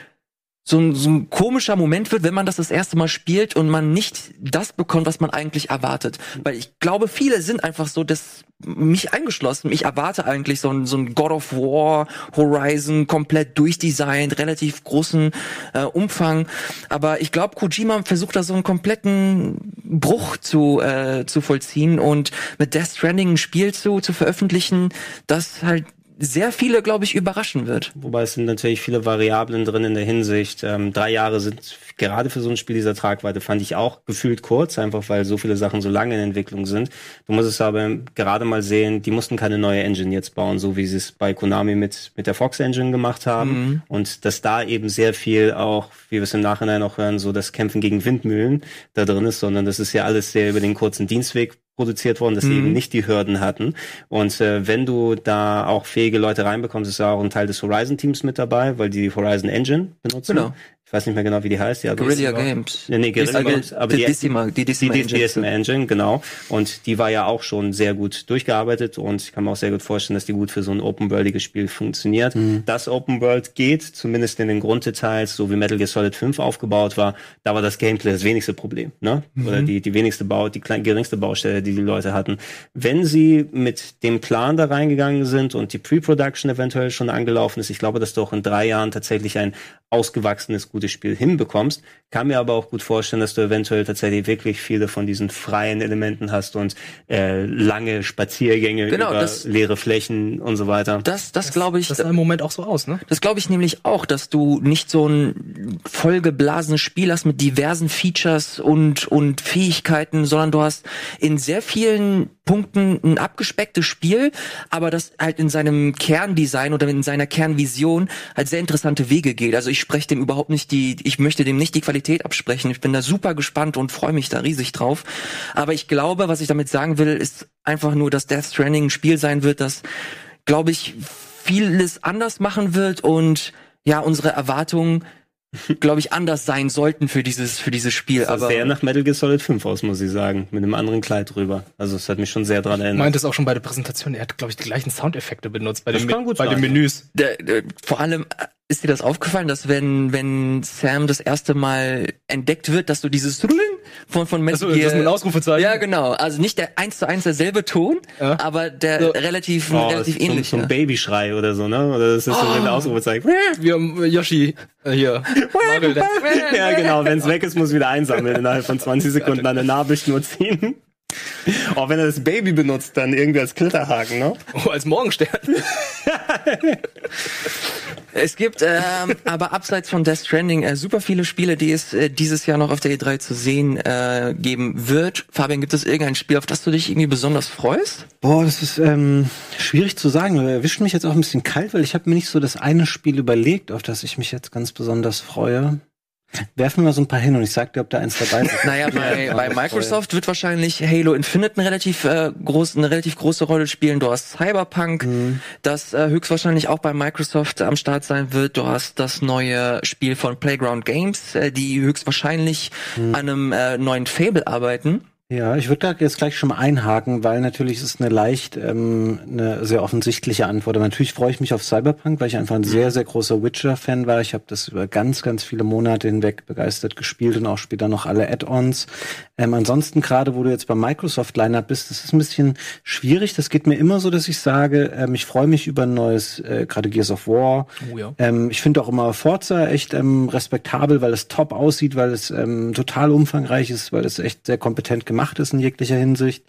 so ein, so ein komischer Moment wird, wenn man das das erste Mal spielt und man nicht das bekommt, was man eigentlich erwartet. Weil ich glaube, viele sind einfach so, dass mich eingeschlossen, ich erwarte eigentlich so ein, so ein God of War Horizon komplett durchdesignt, relativ großen äh, Umfang. Aber ich glaube, Kojima versucht da so einen kompletten Bruch zu, äh, zu vollziehen und mit Death Stranding ein Spiel zu, zu veröffentlichen, das halt sehr viele, glaube ich, überraschen wird. Wobei es sind natürlich viele Variablen drin in der Hinsicht. Ähm, drei Jahre sind gerade für so ein Spiel dieser Tragweite, fand ich auch gefühlt kurz, einfach weil so viele Sachen so lange in Entwicklung sind. Du musst es aber gerade mal sehen, die mussten keine neue Engine jetzt bauen, so wie sie es bei Konami mit, mit der Fox Engine gemacht haben. Und dass da eben sehr viel auch, wie wir es im Nachhinein auch hören, so das Kämpfen gegen Windmühlen da drin ist, sondern das ist ja alles sehr über den kurzen Dienstweg produziert worden, dass sie eben nicht die Hürden hatten. Und äh, wenn du da auch fähige Leute reinbekommst, ist ja auch ein Teil des Horizon-Teams mit dabei, weil die die Horizon Engine benutzen. Genau. Ich weiß nicht mehr genau, wie die heißt. Ja, Guerilla Decima. Games. Nee, nee, Guerilla Die- Games, aber die Decima, die Decima die, Decima Engine, genau. Und die war ja auch schon sehr gut durchgearbeitet und ich kann mir auch sehr gut vorstellen, dass die gut für so ein open-worldiges Spiel funktioniert. Das Open World geht, zumindest in den Grunddetails, so wie Metal Gear Solid 5 aufgebaut war, da war das Gameplay das wenigste Problem, ne? Oder die, die wenigste Bau, die klein, geringste Baustelle, die die Leute hatten. Wenn sie mit dem Plan da reingegangen sind und die Pre-Production eventuell schon angelaufen ist, ich glaube, dass du auch in drei Jahren tatsächlich ein ausgewachsenes, gutes Spiel hinbekommst. Kann mir aber auch gut vorstellen, dass du eventuell tatsächlich wirklich viele von diesen freien Elementen hast und äh, lange Spaziergänge Genau, über das- leere Flächen und so weiter. Das, das glaube ich, Das sah im Moment auch so aus, ne? Das glaube ich nämlich auch, dass du nicht so ein vollgeblasenes Spiel hast mit diversen Features und, und Fähigkeiten, sondern du hast in sehr vielen Punkten ein abgespecktes Spiel, aber das halt in seinem Kerndesign oder in seiner Kernvision halt sehr interessante Wege geht. Also ich spreche dem überhaupt nicht die, ich möchte dem nicht die Qualität absprechen. Ich bin da super gespannt und freue mich da riesig drauf. Aber ich glaube, was ich damit sagen will, ist einfach nur, dass Death Stranding ein Spiel sein wird, das, glaube ich, vieles anders machen wird und ja, unsere Erwartungen, glaube ich, anders sein sollten für dieses, für dieses Spiel. Das sah Aber sehr nach Metal Gear Solid 5 aus, muss ich sagen. Mit einem anderen Kleid drüber. Also es hat mich schon sehr dran erinnert. Meint es auch schon bei der Präsentation. Er hat, glaube ich, die gleichen Soundeffekte benutzt bei Das den, kann gut bei sein, den. Menüs. der, der, vor allem, äh, ist dir das aufgefallen, dass wenn, wenn Sam das erste Mal entdeckt wird, dass du dieses Rüllen von, von Metal Achso, das ist ein Ausrufezeichen. Ja, genau. Also nicht der eins zu eins derselbe Ton, Ja. aber der So. relativ, Oh, relativ ähnlich. so ein Babyschrei oder so, ne? Oder das ist so ein Ausrufezeichen. Wir haben Yoshi äh, hier. Ja, genau. Wenn es weg ist, muss wieder einsammeln innerhalb von 20 Sekunden an der Nabelschnur ziehen. Auch wenn er das Baby benutzt, dann irgendwie als Klitterhaken, ne? oh, als Morgenstern. Es gibt ähm, aber abseits von Death Stranding äh, super viele Spiele, die es äh, dieses Jahr noch auf der E3 zu sehen äh, geben wird. Fabian, gibt es irgendein Spiel, auf das du dich irgendwie besonders freust? Boah, das ist ähm, schwierig zu sagen. Du erwischt mich jetzt auch ein bisschen kalt, weil ich habe mir nicht so das eine Spiel überlegt, auf das ich mich jetzt ganz besonders freue. Werfen wir mal so ein paar hin und ich sag dir, ob da eins dabei ist. Naja, bei, bei Microsoft wird wahrscheinlich Halo Infinite eine relativ, äh, groß, eine relativ große Rolle spielen. Du hast Cyberpunk, das äh, höchstwahrscheinlich auch bei Microsoft am Start sein wird. Du hast das neue Spiel von Playground Games, äh, die höchstwahrscheinlich an einem äh, neuen Fable arbeiten. Ja, ich würde da jetzt gleich schon mal einhaken, weil natürlich ist es eine leicht, ähm, eine sehr offensichtliche Antwort. Aber natürlich freue ich mich auf Cyberpunk, weil ich einfach ein sehr, sehr großer Witcher-Fan war. Ich habe das über ganz, ganz viele Monate hinweg begeistert gespielt und auch später noch alle Add-ons. Ähm, ansonsten gerade, wo du jetzt beim Microsoft-Lineup bist, das ist ein bisschen schwierig. Das geht mir immer so, dass ich sage, ähm, ich freue mich über ein neues, äh, gerade Gears of War. Oh ja. Ähm, ich finde auch immer Forza echt ähm, respektabel, weil es top aussieht, weil es ähm, total umfangreich ist, weil es echt sehr kompetent gemacht ist in jeglicher Hinsicht.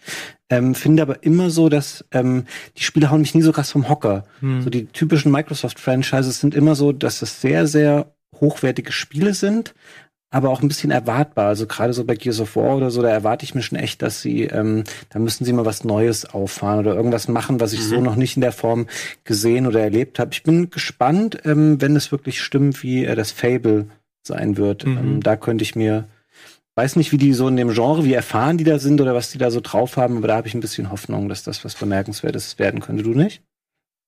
Ähm, finde aber immer so, dass ähm, die Spiele hauen mich nie so krass vom Hocker. So die typischen Microsoft-Franchises sind immer so, dass es sehr, sehr hochwertige Spiele sind, aber auch ein bisschen erwartbar. Also gerade so bei Gears of War oder so, da erwarte ich mir schon echt, dass sie, ähm, da müssen sie mal was Neues auffahren oder irgendwas machen, was ich so noch nicht in der Form gesehen oder erlebt habe. Ich bin gespannt, ähm, wenn es wirklich stimmt, wie äh, das Fable sein wird. Ähm, da könnte ich mir, weiß nicht, wie die so in dem Genre, wie erfahren die da sind oder was die da so drauf haben, aber da habe ich ein bisschen Hoffnung, dass das was Bemerkenswertes werden könnte. Du nicht?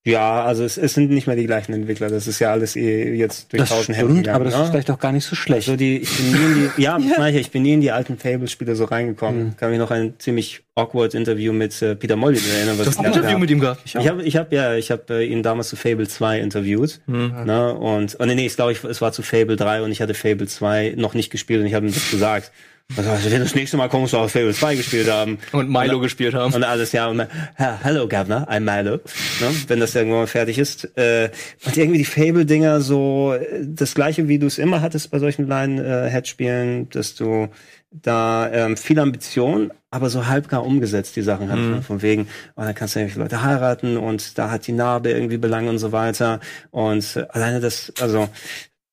Ja, also es, es sind nicht mehr die gleichen Entwickler. Das ist ja alles eh jetzt durch Das tausend stimmt, gegangen, aber das ne? ist vielleicht auch gar nicht so schlecht. Also die, ich bin nie in die, ja, das meine ich, ich bin nie in die alten Fable-Spiele so reingekommen. Kann mich noch ein ziemlich awkward Interview mit äh, Peter Molyneux erinnern. was Du hast ein ich Interview gehabt mit ihm gehabt. Ich habe, ich habe ja, ich habe äh, ihn damals zu Fable 2 interviewt, ne, und, oh nee, nee, ich glaube, ich, es war zu Fable 3 und ich hatte Fable 2 noch nicht gespielt und ich habe ihm das gesagt. Also, das nächste Mal kommst du auf Fable 2 gespielt haben. Und Milo gespielt haben. Und alles, ja, und, "Ha, hello Governor, I'm Milo, ne, wenn das irgendwann mal fertig ist. Äh, und irgendwie die Fable-Dinger so, äh, das gleiche, wie du es immer hattest bei solchen Line-Head-Spielen, dass du da ähm, viel Ambition, aber so halbgar umgesetzt die Sachen hattest. ne, Von wegen, oh, dann kannst du irgendwie Leute heiraten und da hat die Narbe irgendwie Belange und so weiter. Und äh, alleine das, also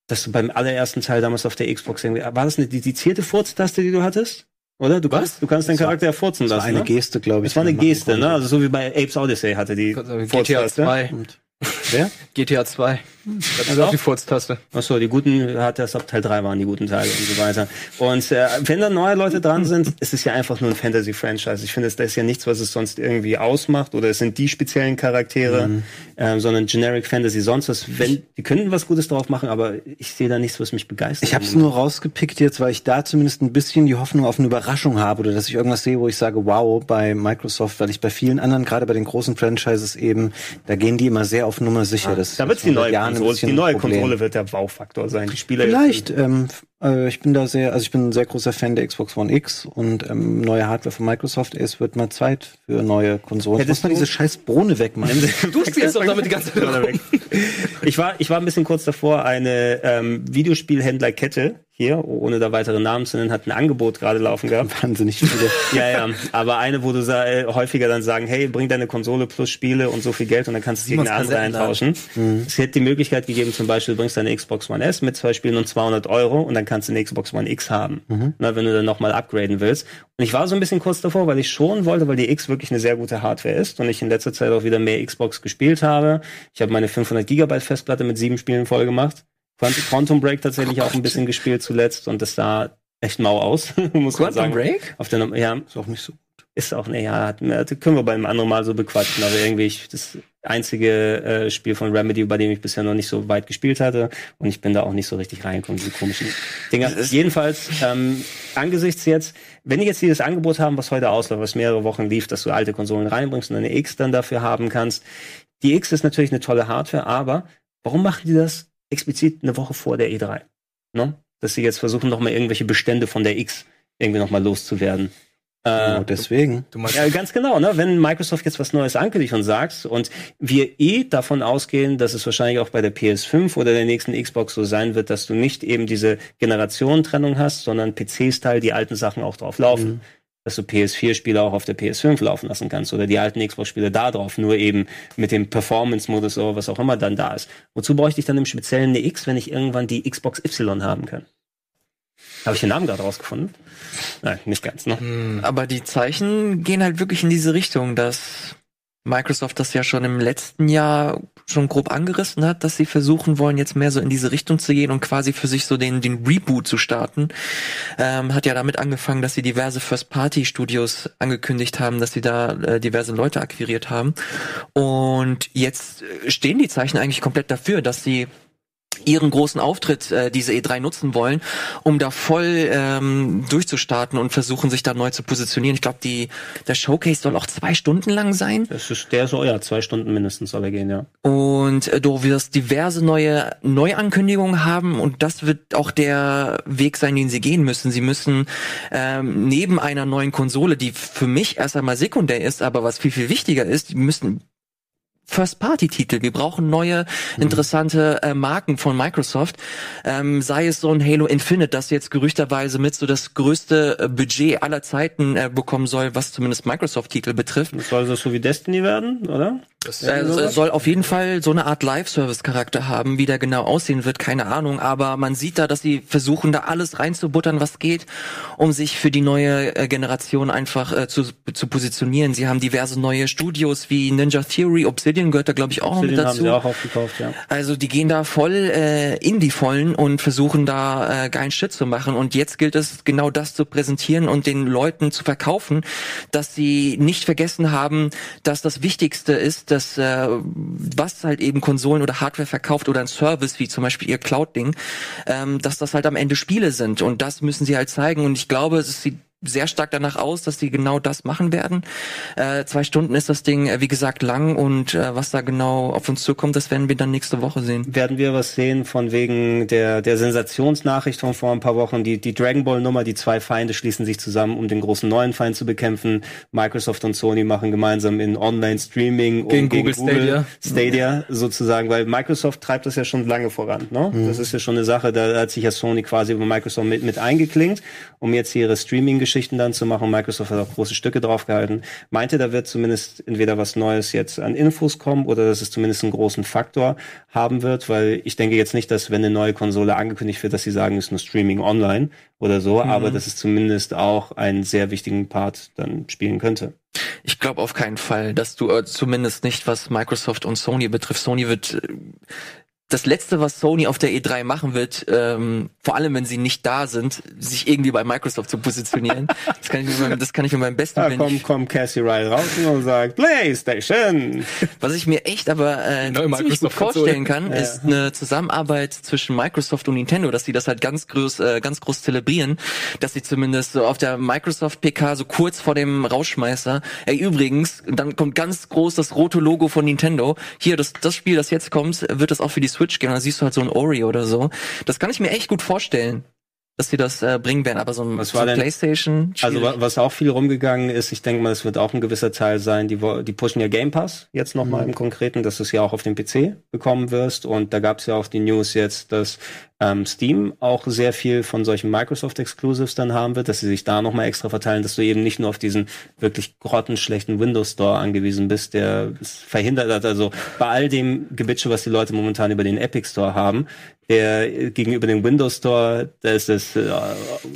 dass du beim allerersten Teil damals auf der Xbox irgendwie, war das eine dedizierte Furztaste, die du hattest? Oder? Du kannst, du kannst deinen Charakter ja furzen das war lassen. eine ne? Geste, glaube ich. Das war eine Geste, ne? Also so wie bei Apes Odyssey hatte die GTA Furztaste. 2. Wer? GTA 2. Das ist Also auch die Furztaste. Ach so, die guten hat das ab Teil 3 waren die guten Teile und so weiter. Und äh, wenn da neue Leute dran sind, ist es ja einfach nur ein Fantasy-Franchise. Ich finde, das ist ja nichts, was es sonst irgendwie ausmacht oder es sind die speziellen Charaktere, ähm, sondern Generic Fantasy. Sonst was, wenn, die könnten was Gutes drauf machen, aber ich sehe da nichts, was mich begeistert. Ich habe es nur rausgepickt jetzt, weil ich da zumindest ein bisschen die Hoffnung auf eine Überraschung habe oder dass ich irgendwas sehe, wo ich sage, wow, bei Microsoft, weil ich bei vielen anderen, gerade bei den großen Franchises eben, da gehen die immer sehr auf Nummer sicher. Das Da wird ist die neue Jahren Konsole, die neue Problem. Konsole wird der Wow-Faktor sein. Die Spieler Vielleicht. Ähm, äh, ich bin da sehr, also ich bin ein sehr großer Fan der Xbox One X und ähm, neue Hardware von Microsoft. Es wird mal Zeit für neue Konsolen. Hättest Muss man diese scheiß Bohne wegmachen. Du spielst doch damit die ganze Zeit. Ich war, ich war ein bisschen kurz davor, eine ähm, Videospielhändlerkette hier, ohne da weitere Namen zu nennen, hat ein Angebot gerade laufen gehabt. Wahnsinnig viele. Ja, ja, aber eine, wo du sa- äh, häufiger dann sagen, hey, bring deine Konsole plus Spiele und so viel Geld und dann kannst du gegen eine andere eintauschen. Es hätte die Möglichkeit gegeben, zum Beispiel, du bringst deine Xbox One S mit zwei Spielen und 200 Euro und dann kannst du eine Xbox One X haben, na, wenn du dann nochmal upgraden willst. Und ich war so ein bisschen kurz davor, weil ich schon wollte, weil die X wirklich eine sehr gute Hardware ist und ich in letzter Zeit auch wieder mehr Xbox gespielt habe. Ich habe meine 500 Gigabyte Festplatte mit sieben Spielen voll gemacht. Quant- Quantum Break tatsächlich auch ein bisschen gespielt zuletzt und das sah echt mau aus, muss man Quantum sagen. Break? Auf der, ja, Ist auch nicht so. Ist auch, ne, ja, hat, das können wir beim anderen Mal so bequatschen, aber irgendwie ich, das einzige äh, Spiel von Remedy, bei dem ich bisher noch nicht so weit gespielt hatte und ich bin da auch nicht so richtig reingekommen, diese komischen Dinger. Jedenfalls, ähm, angesichts jetzt, wenn die jetzt dieses Angebot haben, was heute ausläuft, was mehrere Wochen lief, dass du alte Konsolen reinbringst und eine X dann dafür haben kannst, die X ist natürlich eine tolle Hardware, aber warum machen die das explizit eine Woche vor der E3. Ne? Dass sie jetzt versuchen, noch mal irgendwelche Bestände von der X irgendwie noch mal loszuwerden. Äh, Oh, deswegen. Du meinst, ja, ganz genau, ne? Wenn Microsoft jetzt was Neues ankündigt und sagt und wir eh davon ausgehen, dass es wahrscheinlich auch bei der PS5 oder der nächsten Xbox so sein wird, dass du nicht eben diese Generationentrennung hast, sondern PC-Style die alten Sachen auch drauf laufen. Dass du PS4-Spiele auch auf der PS5 laufen lassen kannst oder die alten Xbox-Spiele da drauf, nur eben mit dem Performance-Modus oder was auch immer dann da ist. Wozu bräuchte ich dann im Speziellen eine X, wenn ich irgendwann die Xbox Y haben kann? Habe ich den Namen gerade rausgefunden? Nein, nicht ganz, ne? Aber die Zeichen gehen halt wirklich in diese Richtung, dass Microsoft das ja schon im letzten Jahr schon grob angerissen hat, dass sie versuchen wollen, jetzt mehr so in diese Richtung zu gehen und quasi für sich so den, den Reboot zu starten. Ähm, hat ja damit angefangen, dass sie diverse First-Party-Studios angekündigt haben, dass sie da äh, diverse Leute akquiriert haben. Und jetzt äh, stehen die Zeichen eigentlich komplett dafür, dass sie ihren großen Auftritt, äh, diese E3 nutzen wollen, um da voll ähm, durchzustarten und versuchen, sich da neu zu positionieren. Ich glaube, die der Showcase soll auch zwei Stunden lang sein. Das ist, der soll ja zwei Stunden mindestens soll er gehen, ja. Und äh, du wirst diverse neue Neuankündigungen haben und das wird auch der Weg sein, den sie gehen müssen. Sie müssen ähm, neben einer neuen Konsole, die für mich erst einmal sekundär ist, aber was viel, viel wichtiger ist, die müssen First-Party-Titel. Wir brauchen neue, interessante äh, Marken von Microsoft. Ähm, sei es so ein Halo Infinite, das jetzt gerüchterweise mit so das größte äh, Budget aller Zeiten äh, bekommen soll, was zumindest Microsoft-Titel betrifft. Das soll so wie Destiny werden, oder? Das, Äh, es soll auf jeden Fall so eine Art Live-Service-Charakter haben. Wie der genau aussehen wird, keine Ahnung. Aber man sieht da, dass sie versuchen, da alles reinzubuttern, was geht, um sich für die neue äh, Generation einfach äh, zu, zu positionieren. Sie haben diverse neue Studios wie Ninja Theory, Obsidian gehört da, glaube ich, auch noch mit Den haben dazu. sie auch aufgekauft, ja. Also die gehen da voll äh, in die Vollen und versuchen da äh, geilen Shit zu machen. Und jetzt gilt es genau das zu präsentieren und den Leuten zu verkaufen, dass sie nicht vergessen haben, dass das Wichtigste ist, dass äh, was halt eben Konsolen oder Hardware verkauft oder ein Service wie zum Beispiel ihr Cloud-Ding, ähm, dass das halt am Ende Spiele sind. Und das müssen sie halt zeigen. Und ich glaube, es sieht sehr stark danach aus, dass sie genau das machen werden. Äh, zwei Stunden ist das Ding, äh, wie gesagt, lang und äh, was da genau auf uns zukommt, das werden wir dann nächste Woche sehen. Werden wir was sehen von wegen der, der Sensationsnachricht von vor ein paar Wochen, die, die Dragon Ball Nummer, die zwei Feinde schließen sich zusammen, um den großen neuen Feind zu bekämpfen. Microsoft und Sony machen gemeinsam in Online-Streaming um Gegen Google Stadia. Stadia sozusagen, weil Microsoft treibt das ja schon lange voran. Ne? Das ist ja schon eine Sache, da hat sich ja Sony quasi über Microsoft mit, mit eingeklinkt, um jetzt hier ihre Streaming-Geschichten dann zu machen. Microsoft hat auch große Stücke draufgehalten. Meinte, da wird zumindest entweder was Neues jetzt an Infos kommen oder dass es zumindest einen großen Faktor haben wird, weil ich denke jetzt nicht, dass wenn eine neue Konsole angekündigt wird, dass sie sagen, es ist nur Streaming online oder so, aber dass es zumindest auch einen sehr wichtigen Part dann spielen könnte. Ich glaube auf keinen Fall, dass du äh, zumindest nicht, was Microsoft und Sony betrifft. Sony wird äh, das letzte, was Sony auf der E3 machen wird, ähm, vor allem wenn sie nicht da sind, sich irgendwie bei Microsoft zu positionieren. Das kann ich mit meinem, das kann ich mit meinem besten Da Willen kommt, nicht. kommt Cassie Ryle raus und sagt, PlayStation! Was ich mir echt aber äh, Neue ziemlich gut vorstellen kann, ist eine Zusammenarbeit zwischen Microsoft und Nintendo, dass sie das halt ganz groß, äh, ganz groß zelebrieren, dass sie zumindest so auf der Microsoft PK so kurz vor dem Rausschmeißer, ey übrigens, dann kommt ganz groß das rote Logo von Nintendo. Hier, das, das Spiel, das jetzt kommt, wird das auch für die Switch geben. Da siehst du halt so ein Ori oder so. Das kann ich mir echt gut vorstellen, dass sie das äh, bringen werden. Aber so ein, Was so war denn- PlayStation. Also schwierig. wa- was auch viel rumgegangen ist, ich denke mal, es wird auch ein gewisser Teil sein, die, die pushen ja Game Pass jetzt nochmal Mhm. im Konkreten, dass du es ja auch auf dem PC bekommen wirst. Und da gab es ja auch die News jetzt, dass ähm, Steam auch sehr viel von solchen Microsoft Exclusives dann haben wird, dass sie sich da nochmal extra verteilen, dass du eben nicht nur auf diesen wirklich grottenschlechten Windows Store angewiesen bist, der es verhindert hat. Also bei all dem Gebitsche, was die Leute momentan über den Epic Store haben, der äh, gegenüber dem Windows Store, da ist das äh,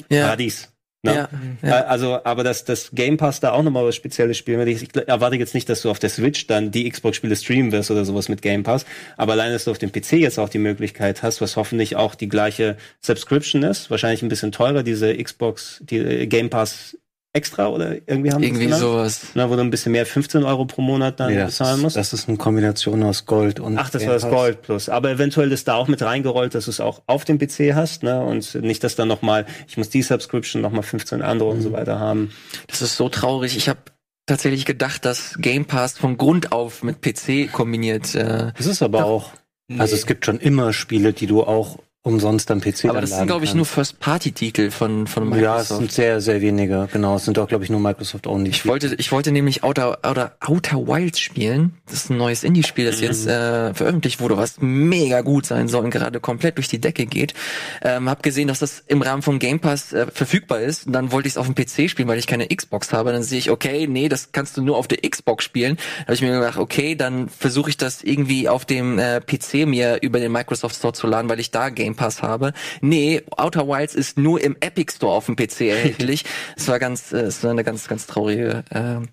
Ja. Paradies. Ne? Ja, ja. Äh, Also, aber dass das Game Pass da auch nochmal was Spezielles spielen wird. Ich, ich erwarte jetzt nicht, dass du auf der Switch dann die Xbox-Spiele streamen wirst oder sowas mit Game Pass. Aber allein, dass du auf dem PC jetzt auch die Möglichkeit hast, was hoffentlich auch die gleiche Subscription ist, wahrscheinlich ein bisschen teurer, diese Xbox, die äh, Game Pass extra oder irgendwie haben irgendwie sowas. Na, wo du ein bisschen mehr 15 Euro pro Monat dann Nee, bezahlen musst. das ist eine Kombination aus Gold und Ach, das war das. Gold Plus. Aber eventuell ist da auch mit reingerollt, dass du es auch auf dem PC hast, ne? Und nicht, dass dann nochmal, ich muss die Subscription nochmal 15 andere und Mhm. so weiter haben. Das ist so traurig. Ich habe tatsächlich gedacht, dass Game Pass von Grund auf mit PC kombiniert. Äh, Das ist aber auch. Also es gibt schon immer Spiele, die du auch umsonst am PC Aber das sind, glaube ich, nur kannst. First-Party-Titel von, von Ja, es Microsoft. sind sehr, sehr wenige. Genau, es sind auch, glaube ich, nur Microsoft Only. Ich wollte, ich wollte nämlich Outer, Outer, Outer Wilds spielen. Das ist ein neues Indie-Spiel, das jetzt äh, veröffentlicht wurde, was mega gut sein soll und gerade komplett durch die Decke geht. Ähm, hab gesehen, dass das im Rahmen von Game Pass äh, verfügbar ist. Und dann wollte ich es auf dem PC spielen, weil ich keine Xbox habe. Dann sehe ich, okay, nee, das kannst du nur auf der Xbox spielen. Da habe ich mir gedacht, okay, dann versuche ich das irgendwie auf dem äh, PC mir über den Microsoft Store zu laden, weil ich da Game Pass habe. Nee, Outer Wilds ist nur im Epic Store auf dem PC erhältlich. Es war ganz, äh, es war eine ganz, ganz traurige äh,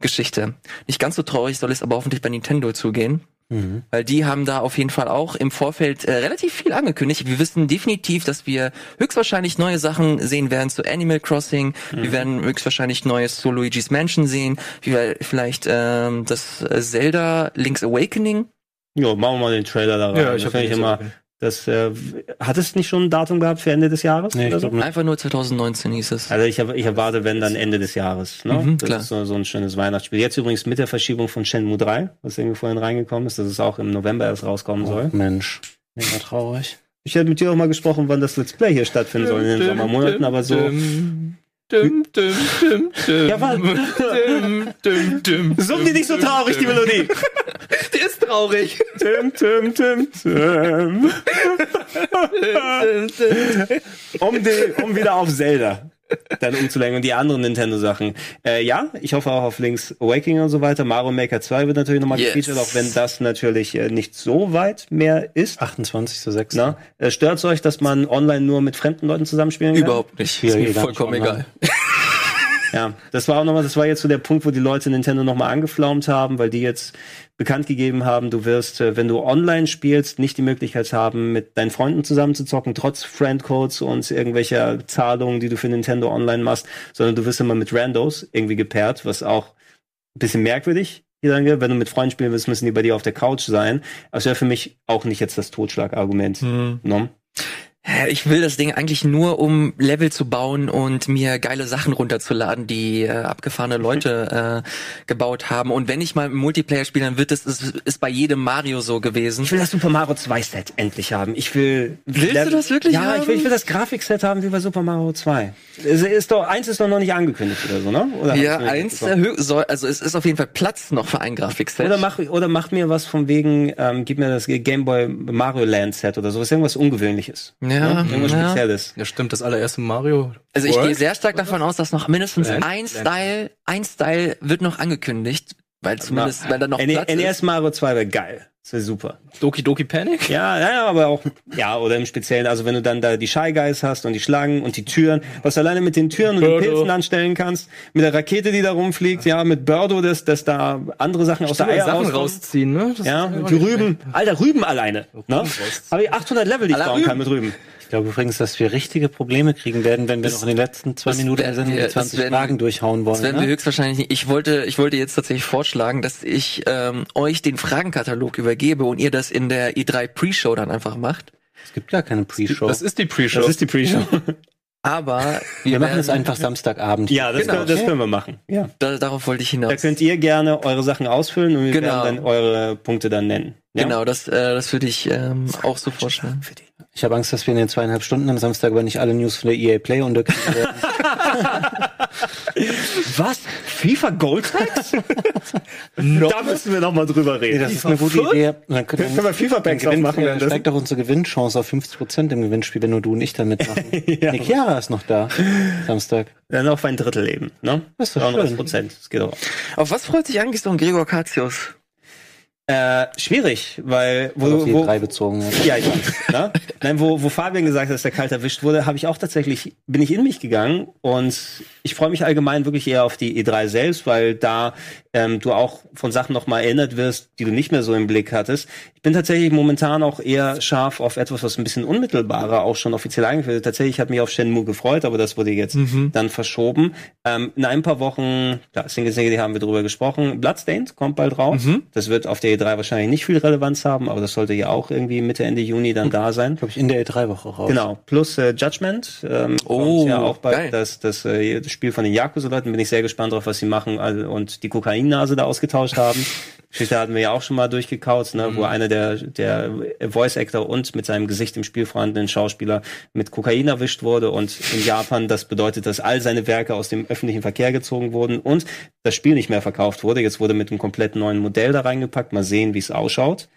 Geschichte. Nicht ganz so traurig soll es aber hoffentlich bei Nintendo zugehen. Weil die haben da auf jeden Fall auch im Vorfeld äh, relativ viel angekündigt. Wir wissen definitiv, dass wir höchstwahrscheinlich neue Sachen sehen werden zu Animal Crossing. Wir werden höchstwahrscheinlich neues zu Luigi's Mansion sehen. Wir vielleicht ähm, das äh, Zelda Link's Awakening. Jo, machen wir mal den Trailer da rein. Ja, ich das hab find ich den immer. gesehen. Das, äh, hat es nicht schon ein Datum gehabt für Ende des Jahres? Nee, so? Einfach nur 2019 hieß es. Also ich, hab- ich erwarte, wenn dann Ende des Jahres. Ne? Mhm, das klar. ist so, so ein schönes Weihnachtsspiel. Jetzt übrigens mit der Verschiebung von Shenmue 3, was irgendwie vorhin reingekommen ist, dass es auch im November erst rauskommen soll. Oh, Mensch, mega traurig. Ich hätte mit dir auch mal gesprochen, wann das Let's Play hier stattfinden soll in den Sommermonaten, aber so. Dum, dum, dum, dum. Ja, was? Dum, dum, Summ die nicht so traurig, die Melodie. Die ist traurig. Tim, tim, tim, tim. um, die, um wieder auf Zelda dann umzulenken und die anderen Nintendo-Sachen. Äh, ja, ich hoffe auch auf Link's Awakening und so weiter. Mario Maker 2 wird natürlich nochmal Yes. gefeatured, auch wenn das natürlich äh, nicht so weit mehr ist. 28 zu 6. Na, äh, stört's euch, dass man online nur mit fremden Leuten zusammenspielen kann? Überhaupt nicht. Ist mir vollkommen egal. Ja, das war auch nochmal, das war jetzt so der Punkt, wo die Leute Nintendo nochmal angeflaumt haben, weil die jetzt bekannt gegeben haben, du wirst, äh, wenn du online spielst, nicht die Möglichkeit haben, mit deinen Freunden zusammen zu zocken, trotz Friendcodes und irgendwelcher Zahlungen, die du für Nintendo online machst, sondern du wirst immer mit Randos irgendwie gepaart, was auch ein bisschen merkwürdig hier dann, wenn du mit Freunden spielen willst, müssen die bei dir auf der Couch sein. Aber es wäre für mich auch nicht jetzt das Totschlagargument. No? Ja, Ich will das Ding eigentlich nur, um Level zu bauen und mir geile Sachen runterzuladen, die äh, abgefahrene Leute äh, gebaut haben. Und wenn ich mal im Multiplayer spiele, dann wird es ist, ist bei jedem Mario so gewesen. Ich will das Super Mario 2 Set endlich haben. Ich will. Willst du das wirklich Ja, ich will, haben? ich will das Grafikset haben wie bei Super Mario 2. Es ist doch, eins ist doch noch nicht angekündigt oder so, ne? Oder Ja, eins soll, also es ist auf jeden Fall Platz noch für ein Grafikset. Oder mach, oder mach mir was von wegen, ähm, gib mir das Game Boy Mario Land Set oder sowas, irgendwas Ungewöhnliches. Ja, Irgendwas ja. Spezielles. Ja, stimmt, das allererste Mario. Also ich World? gehe sehr stark davon aus, dass noch mindestens Land? ein Land. Style, ein Style wird noch angekündigt, weil zumindest, weil da noch NE Platz NES. Mario 2 wäre geil. Das wäre super. Doki Doki Panic? Ja, ja, ja, aber auch, ja, oder im Speziellen, also wenn du dann da die Shy Guys hast und die Schlangen und die Türen, was du alleine mit den Türen und den Birdo. Pilzen anstellen kannst, mit der Rakete, die da rumfliegt, ja, mit Birdo, dass, dass da andere Sachen aus der Eier Sachen rauskommen. rausziehen, ne? Das Ja, die Rüben, alter, Rüben alleine, ne? rausziehen. Habe ich 800 Level, die ich Aller bauen kann mit Rüben. Ich glaube übrigens, dass wir richtige Probleme kriegen werden, wenn wir Das- noch in den letzten zwei das Minuten wir- die das 20 werden- Fragen durchhauen wollen. Das werden wir ne? höchstwahrscheinlich nicht. Ich wollte, ich wollte jetzt tatsächlich vorschlagen, dass ich ähm, euch den Fragenkatalog übergebe und ihr das in der E3 Pre-Show dann einfach macht. Es gibt gar keine Pre-Show. Das ist die Pre-Show. Das ist die Pre-Show. Aber Wir machen werden- es einfach Samstagabend. Ja, das, Genau. können, das können wir machen. Ja. Da, darauf wollte ich hinaus. Da könnt ihr gerne eure Sachen ausfüllen und wir Genau. werden dann eure Punkte dann nennen. Ja? Genau, das, äh, das würde ich ähm, auch so vorstellen. Ich habe Angst, dass wir in den zweieinhalb Stunden am Samstag aber nicht alle News von der EA Play unterkriegen werden. Was? FIFA Gold Packs? Da müssen wir noch mal drüber Nee, reden. das ist eine gute Idee. Dann können, Können wir FIFA Packs auch machen dann steigt doch unsere Gewinnchance auf 50% im Gewinnspiel, wenn nur du und ich da mitmachen. Ja. Nick Jara ist noch da. Samstag. Dann auf ein Drittel eben, ne? Das ist doch 33 schön. Prozent. Das geht auch. Auf was freut sich eigentlich so ein Gregor Katius? Äh, schwierig, weil wo, Auf die wo, drei bezogen. Ja, ich weiß. Ne? Nein, wo, wo Fabian gesagt hat, dass der kalt erwischt wurde, habe ich auch tatsächlich, bin ich in mich gegangen und ich freue mich allgemein wirklich eher auf die E3 selbst, weil da ähm, du auch von Sachen noch mal erinnert wirst, die du nicht mehr so im Blick hattest. Ich bin tatsächlich momentan auch eher scharf auf etwas, was ein bisschen unmittelbarer auch schon offiziell eingeführt wird. Tatsächlich hat mich auf Shenmue gefreut, aber das wurde jetzt dann verschoben. Ähm, in ein paar Wochen, klar, Single Single, die haben wir drüber gesprochen. Bloodstained kommt bald raus. Das wird auf der E3 wahrscheinlich nicht viel Relevanz haben, aber das sollte ja auch irgendwie Mitte, Ende Juni dann da sein. Glaube ich, in der E3-Woche raus. Genau, plus äh, Judgment. Ähm, Oh, kommt ja auch bald geil. das, das, äh, Spiel von den Yakuza-Leuten. Bin ich sehr gespannt drauf, was sie machen also, und die Kokainnase da ausgetauscht haben. Geschichte hatten wir ja auch schon mal durchgekaut, ne, wo einer der, der Voice Actor und mit seinem Gesicht im Spiel vorhandenen Schauspieler mit Kokain erwischt wurde und in Japan das bedeutet, dass all seine Werke aus dem öffentlichen Verkehr gezogen wurden und das Spiel nicht mehr verkauft wurde. Jetzt wurde mit einem komplett neuen Modell da reingepackt. Mal sehen, wie es ausschaut.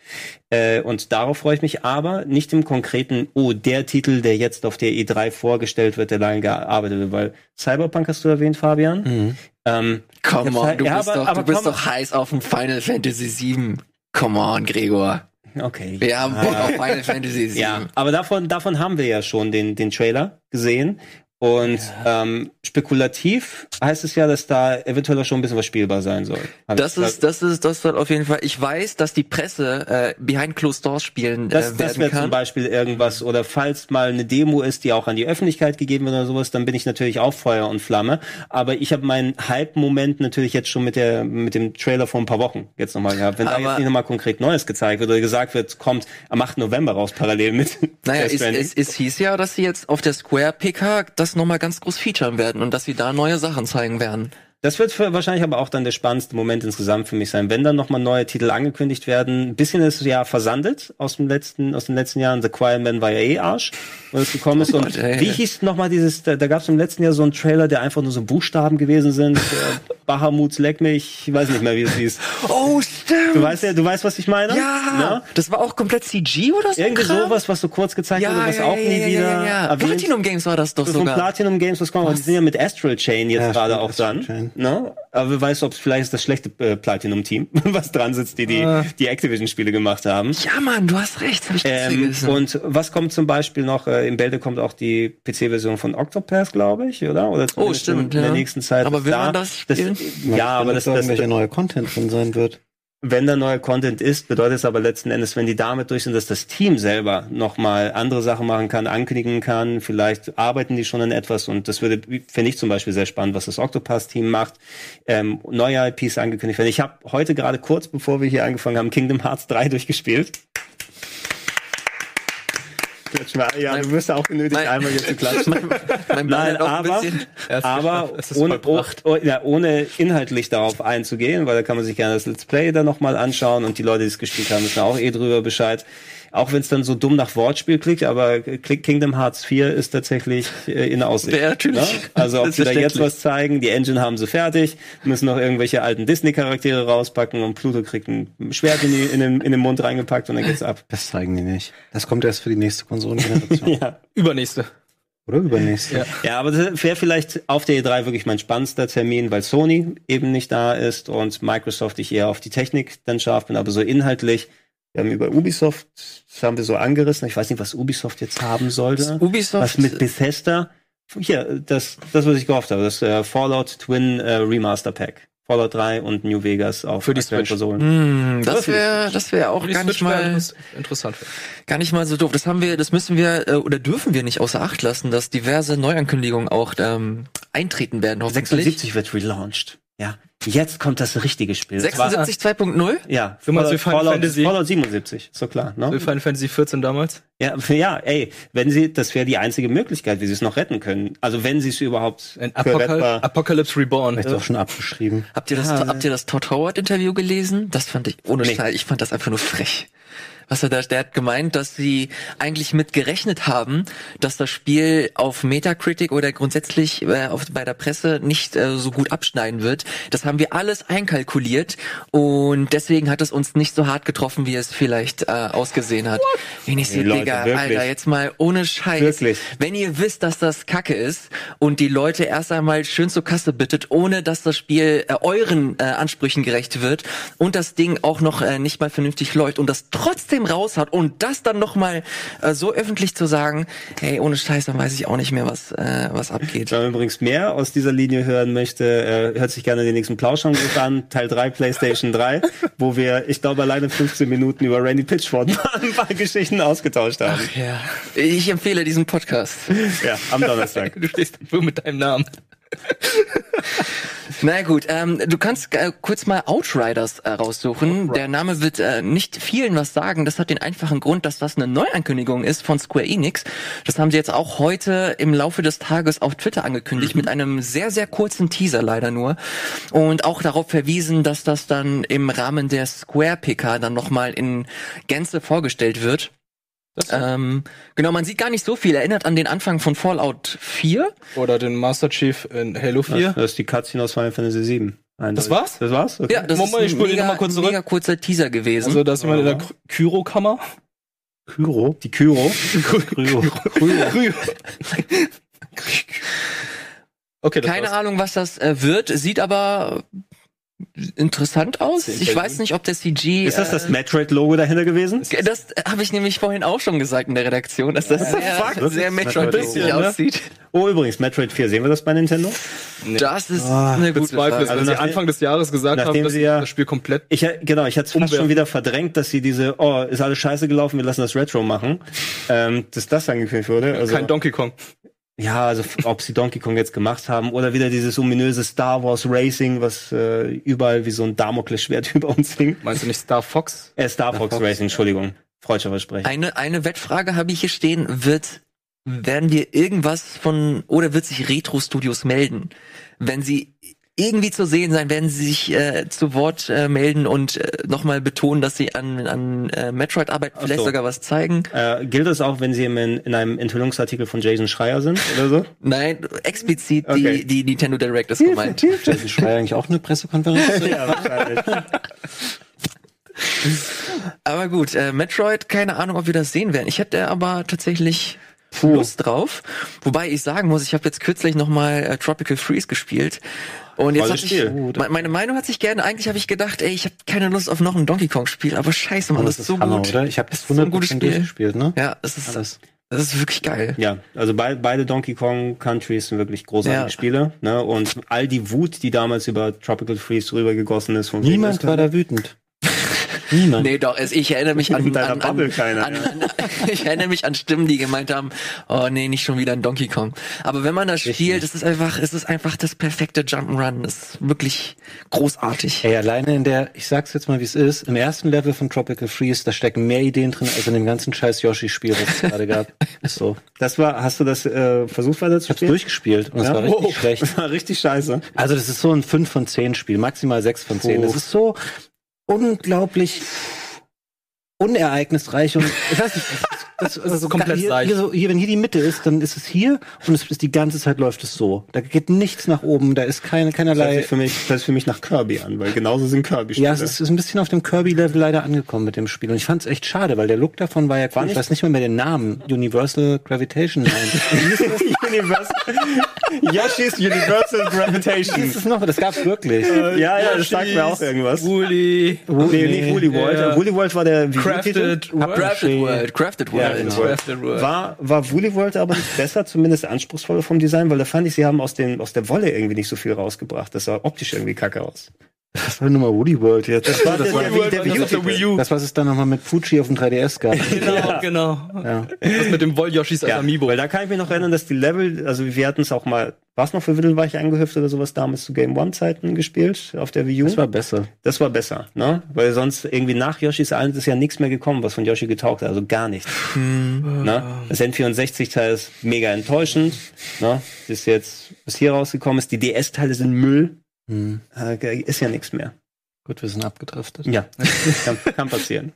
Äh, und darauf freue ich mich, aber nicht im konkreten, oh, der Titel, der jetzt auf der E3 vorgestellt wird, der lange gearbeitet wird, weil Cyberpunk hast du erwähnt, Fabian. Ähm, Come on, du bist, doch, du bist doch heiß auf ein Final Fantasy VII. Come on, Gregor. okay. Wir haben Bock auf Final Fantasy VII. Ja, aber davon, davon haben wir ja schon den, den Trailer gesehen. Und ähm, spekulativ heißt es ja, dass da eventuell auch schon ein bisschen was spielbar sein soll. Das ist, das ist, das wird auf jeden Fall. Ich weiß, dass die Presse äh, Behind Closed Doors spielen Das, äh, das werden wäre zum. Beispiel irgendwas, oder falls mal eine Demo ist, die auch an die Öffentlichkeit gegeben wird oder sowas, dann bin ich natürlich auch Feuer und Flamme. Aber ich habe meinen Hype-Moment natürlich jetzt schon mit der mit dem Trailer vor ein paar Wochen jetzt nochmal gehabt. Wenn da Aber- jetzt nicht nochmal konkret Neues gezeigt wird oder gesagt wird, kommt am 8. November raus, parallel mit Naja, es, es, es hieß ja, dass sie jetzt auf der Square PK das nochmal ganz groß featuren werden und dass sie da neue Sachen zeigen werden. Das wird für, wahrscheinlich aber auch dann der spannendste Moment insgesamt für mich sein, wenn dann nochmal neue Titel angekündigt werden. Ein bisschen ist ja versandet aus dem letzten, aus den letzten Jahren. The Quiet Man war ja eh Arsch, wo es gekommen ist. Und Gott, ey. wie hieß nochmal dieses, da, da gab es im letzten Jahr so einen Trailer, der einfach nur so Buchstaben gewesen sind. äh, Bahamuts leck mich, ich weiß nicht mehr, wie es hieß. Oh, stimmt. Du weißt ja, du weißt, was ich meine? ja, Ne? das war auch komplett CG oder so? Irgendwie Kram? sowas, was so kurz gezeigt Ja, wurde, was ja, auch ja, nie ja, wieder ja, Platinum Games war das doch von sogar. Platinum Games was kommt. Die sind ja mit Astral Chain jetzt gerade auch dran. Chain. Ne? Aber wer weiß, ob es vielleicht das schlechte äh, Platinum-Team, was dran sitzt, die die, Ah. die Activision-Spiele gemacht haben. Ja, Mann, du hast recht. das Hab ich Ähm, und was kommt zum Beispiel noch? Äh, Im Bälde kommt auch die PC-Version von Octopath, glaube ich, oder? Oder zumindest stimmt, in, in ja. der nächsten Zeit. Aber will da. man das spielen? ja, aber das, das, welcher neue Content drin sein wird. Wenn da neuer Content ist, bedeutet es aber letzten Endes, wenn die damit durch sind, dass das Team selber nochmal andere Sachen machen kann, ankündigen kann, vielleicht arbeiten die schon an etwas und das würde, finde ich zum Beispiel sehr spannend, was das Octopath-Team macht, ähm, neue IPs angekündigt werden. Ich habe heute gerade kurz, bevor wir hier angefangen haben, Kingdom Hearts 3 durchgespielt. Klatsch mal. Ja, du wirst auch genötigt, Mein- einmal jetzt zu klatschen. mein Bein Nein, aber, aber ohne, oh, oh, ja, ohne inhaltlich darauf einzugehen, weil da kann man sich gerne das Let's Play dann nochmal anschauen und die Leute, die es gespielt haben, wissen auch eh drüber Bescheid. Auch wenn es dann so dumm nach Wortspiel klickt, aber Kingdom Hearts 4 ist tatsächlich äh, in Aussicht. Ja, natürlich. Ne? Also ob sie da jetzt was zeigen, die Engine haben sie fertig, müssen noch irgendwelche alten Disney-Charaktere rauspacken und Pluto kriegt ein Schwert in, die, in, den, in den Mund reingepackt und dann geht's ab. Das zeigen die nicht. Das kommt erst für die nächste Konsolengeneration. Ja. Übernächste. Oder übernächste. Ja, aber das wäre vielleicht auf der E3 wirklich mein spannendster Termin, weil Sony eben nicht da ist und Microsoft ich eher auf die Technik dann scharf bin, aber so inhaltlich. Wir haben über Ubisoft, das haben wir so angerissen. Ich weiß nicht, was Ubisoft jetzt haben sollte. Ubisoft. Was mit Bethesda? Hier, das, das, was ich gehofft habe, das äh, Fallout Twin äh, Remaster Pack. Fallout 3 und New Vegas auf Für die Switch. Konsolen. Hm, Das wäre, das wäre auch gar nicht mal, interess- interessant. gar nicht mal so doof. Das haben wir, das müssen wir äh, oder dürfen wir nicht außer Acht lassen, dass diverse Neuankündigungen auch ähm, eintreten werden. Hoffentlich. 76 wird relaunched. Ja, jetzt kommt das richtige Spiel. Das war- 76 2.0. Ja, meinst wie Fallout, Final Fallout, Fantasy? Fallout 77, so klar. Wie Ne? Final Fantasy 14 damals? Ja, ja, ey, wenn sie, das wäre die einzige Möglichkeit, wie sie es noch retten können. Also wenn sie es überhaupt Ein für Apocal rettbar- Apocalypse Reborn. Vielleicht auch schon abgeschrieben. Habt ihr das, Ja, habt ihr das Todd Howard Interview gelesen? Das fand ich ohne Nee. Scheiß, ich fand das einfach nur frech. Was er da, der hat gemeint, dass sie eigentlich mit gerechnet haben, dass das Spiel auf Metacritic oder grundsätzlich äh, auf, bei der Presse nicht äh, so gut abschneiden wird. Das haben wir alles einkalkuliert und deswegen hat es uns nicht so hart getroffen, wie es vielleicht äh, ausgesehen hat. Wenn ich sehe, Leute, Digga, wirklich. Alter, jetzt mal ohne Scheiß. Wirklich. Wenn ihr wisst, dass das Kacke ist und die Leute erst einmal schön zur Kasse bittet, ohne dass das Spiel äh, euren äh, Ansprüchen gerecht wird und das Ding auch noch äh, nicht mal vernünftig läuft und das trotzdem raus hat und das dann noch mal äh, so öffentlich zu sagen, hey, ohne Scheiß, dann weiß ich auch nicht mehr, was äh, was abgeht. Wenn man übrigens mehr aus dieser Linie hören möchte, äh, hört sich gerne den nächsten Plauschangriff an, Teil 3 PlayStation 3, wo wir, ich glaube, alleine 15 Minuten über Randy Pitchford ein paar Geschichten ausgetauscht haben. Ja. Ich empfehle diesen Podcast. Ja, am Donnerstag. Du stehst nur mit deinem Namen. Na gut, ähm, du kannst äh, kurz mal Outriders äh, raussuchen. Der Name wird äh, nicht vielen was sagen. Das hat den einfachen Grund, dass das eine Neuankündigung ist von Square Enix. Das haben sie jetzt auch heute im Laufe des Tages auf Twitter angekündigt mit einem sehr, sehr kurzen Teaser leider nur. Und auch darauf verwiesen, dass das dann im Rahmen der Square PK dann nochmal in Gänze vorgestellt wird. Ähm, genau, man sieht gar nicht so viel. Erinnert an den Anfang von Fallout 4. Oder den Master Chief in Halo 4. Das ist die Cutscene aus Final Fantasy VII. Das war's? Das war's? Okay. Ja, das Moment, ich ist ein ihn mega, kurz zurück. mega kurzer Teaser gewesen. Also da ist jemand in der Ky- Kyro-Kammer. Kyro. Die Kyro. Kyro. Kyro. Okay, das Keine war's. Ahnung, was das äh, wird, sieht aber interessant aus. Ich weiß nicht, ob der CG. Ist das das äh, Metroid-Logo dahinter gewesen? das habe ich nämlich vorhin auch schon gesagt in der Redaktion, dass das sehr, fuck? sehr Metroid- Metroid-mäßig ne? aussieht. Oh, übrigens, Metroid 4, sehen wir das bei Nintendo? Das ist eine gute Frage. wenn sie Anfang des Jahres gesagt haben, nachdem dass sie ja- das Spiel komplett Ich, genau, ich hatte es fast Umwerfen. schon wieder verdrängt, dass sie diese, oh, ist alles scheiße gelaufen, wir lassen das Retro machen, ähm, dass das angekündigt wurde. Also, kein Donkey Kong. Ja, also ob sie Donkey Kong jetzt gemacht haben oder wieder dieses ominöse Star Wars Racing, was äh, überall wie so ein Damoklesschwert über uns hing. Meinst du nicht Star Fox? Äh, Star Fox Racing, Entschuldigung. Freudscher Versprechen. Eine, eine Wettfrage habe ich hier stehen. Wird, werden wir irgendwas von, oder wird sich Retro Studios melden? Wenn sie irgendwie zu sehen sein, werden sie sich äh, zu Wort äh, melden und äh, nochmal betonen, dass sie an, an äh, Metroid arbeiten, vielleicht so. sogar was zeigen. Äh, gilt das auch, wenn sie in, in einem Enthüllungsartikel von Jason Schreier sind oder so? Nein, explizit Okay. die, die Nintendo Direct ist gemeint. Jason Schreier eigentlich auch eine Pressekonferenz? ja, wahrscheinlich. Aber gut, äh, Metroid, keine Ahnung, ob wir das sehen werden. Ich hätte aber tatsächlich Lust drauf. Wobei ich sagen muss, ich habe jetzt kürzlich nochmal äh, Tropical Freeze gespielt. Und jetzt hat sich, meine Meinung hat sich gerne, eigentlich habe ich gedacht, ey, ich habe keine Lust auf noch ein Donkey Kong Spiel, aber scheiße, Mann, das, ist so Hammer, gut. oder? Ich habe das so ein 100% gutes Spiel. durchgespielt, ne? Ja, das ist, Alles. das ist wirklich geil. Ja, also bei, beide Donkey Kong Countries sind wirklich großartige Ja. Spiele. Ne? Und all die Wut, die damals über Tropical Freeze rübergegossen ist, von Niemand das war da wütend. Niemand. Nee, doch, es, ich erinnere mich an, an, an, Bubble keiner, an, an ich erinnere mich an Stimmen, die gemeint haben, oh nee, nicht schon wieder ein Donkey Kong. Aber wenn man das spielt, es ist einfach, es ist einfach das perfekte Jump'n'Run. Das ist wirklich großartig. Ey, alleine in der, ich sag's jetzt mal, wie es ist, im ersten Level von Tropical Freeze, da stecken mehr Ideen drin als in dem ganzen scheiß Yoshi-Spiel, was es gerade gab. Ist so. Das war, hast du das äh, versucht weiter zu Ich hab's spielen? durchgespielt und es war richtig Oh, schlecht. Das war richtig scheiße. Also das ist so ein 5 von 10 Spiel, maximal 6 von 10. Puh. Das ist so unglaublich unereignisreich und ich weiß nicht, das, das, ist komplett hier, leicht. hier, so, hier, wenn hier die Mitte ist, dann ist es hier und es ist die ganze Zeit läuft es so. Da geht nichts nach oben, da ist keine, Das hört keinerlei. sich für mich, das hört für mich nach Kirby an, weil genauso sind Kirby-Spiele. Ja, es ist, ist ein bisschen auf dem Kirby-Level leider angekommen mit dem Spiel. Und ich fand es echt schade, weil der Look davon war ja cool. Ich nicht- weiß nicht mehr mehr den Namen. Universal Gravitation Line. Universal, Yoshi's Universal Gravitation. das ist noch, das gab's wirklich. ja, ja, das sagt mir auch irgendwas. Woolly. Nee, nicht Woolly World. Ja. Woolly World war der. Crafted World. Crafted World, Crafted Ja, World. Crafted World. War, war Woolly World aber nicht besser, zumindest anspruchsvoller vom Design, weil da fand ich, sie haben aus, den, aus der Wolle irgendwie nicht so viel rausgebracht. Das sah optisch irgendwie kacke aus. Das war nur mal Woody World jetzt. Das war der- der- Woolly der World das auf der Wii-U-Titel. Wii U. Das, was es dann nochmal mit Fuji auf dem 3DS gab. Genau, genau. ja. Das mit dem Woll-Yoshis als Ja, Amiibo. weil da kann ich mich noch erinnern, dass die Level, also wir hatten es auch mal, war es noch für Wittelweich eingehüpft oder sowas damals zu Game One-Zeiten gespielt auf der Wii U? Das war besser. Das war besser, ne? Weil sonst irgendwie nach Yoshi's Island ist ja nichts mehr gekommen, was von Yoshi getaugt hat, also gar nichts. Ne? Das N64-Teil ist mega enttäuschend, ne? Ist jetzt, was hier rausgekommen ist, die DS-Teile sind Müll, Hm. äh, ist ja nichts mehr. Gut, wir sind abgedriftet. Ja, kann, kann passieren.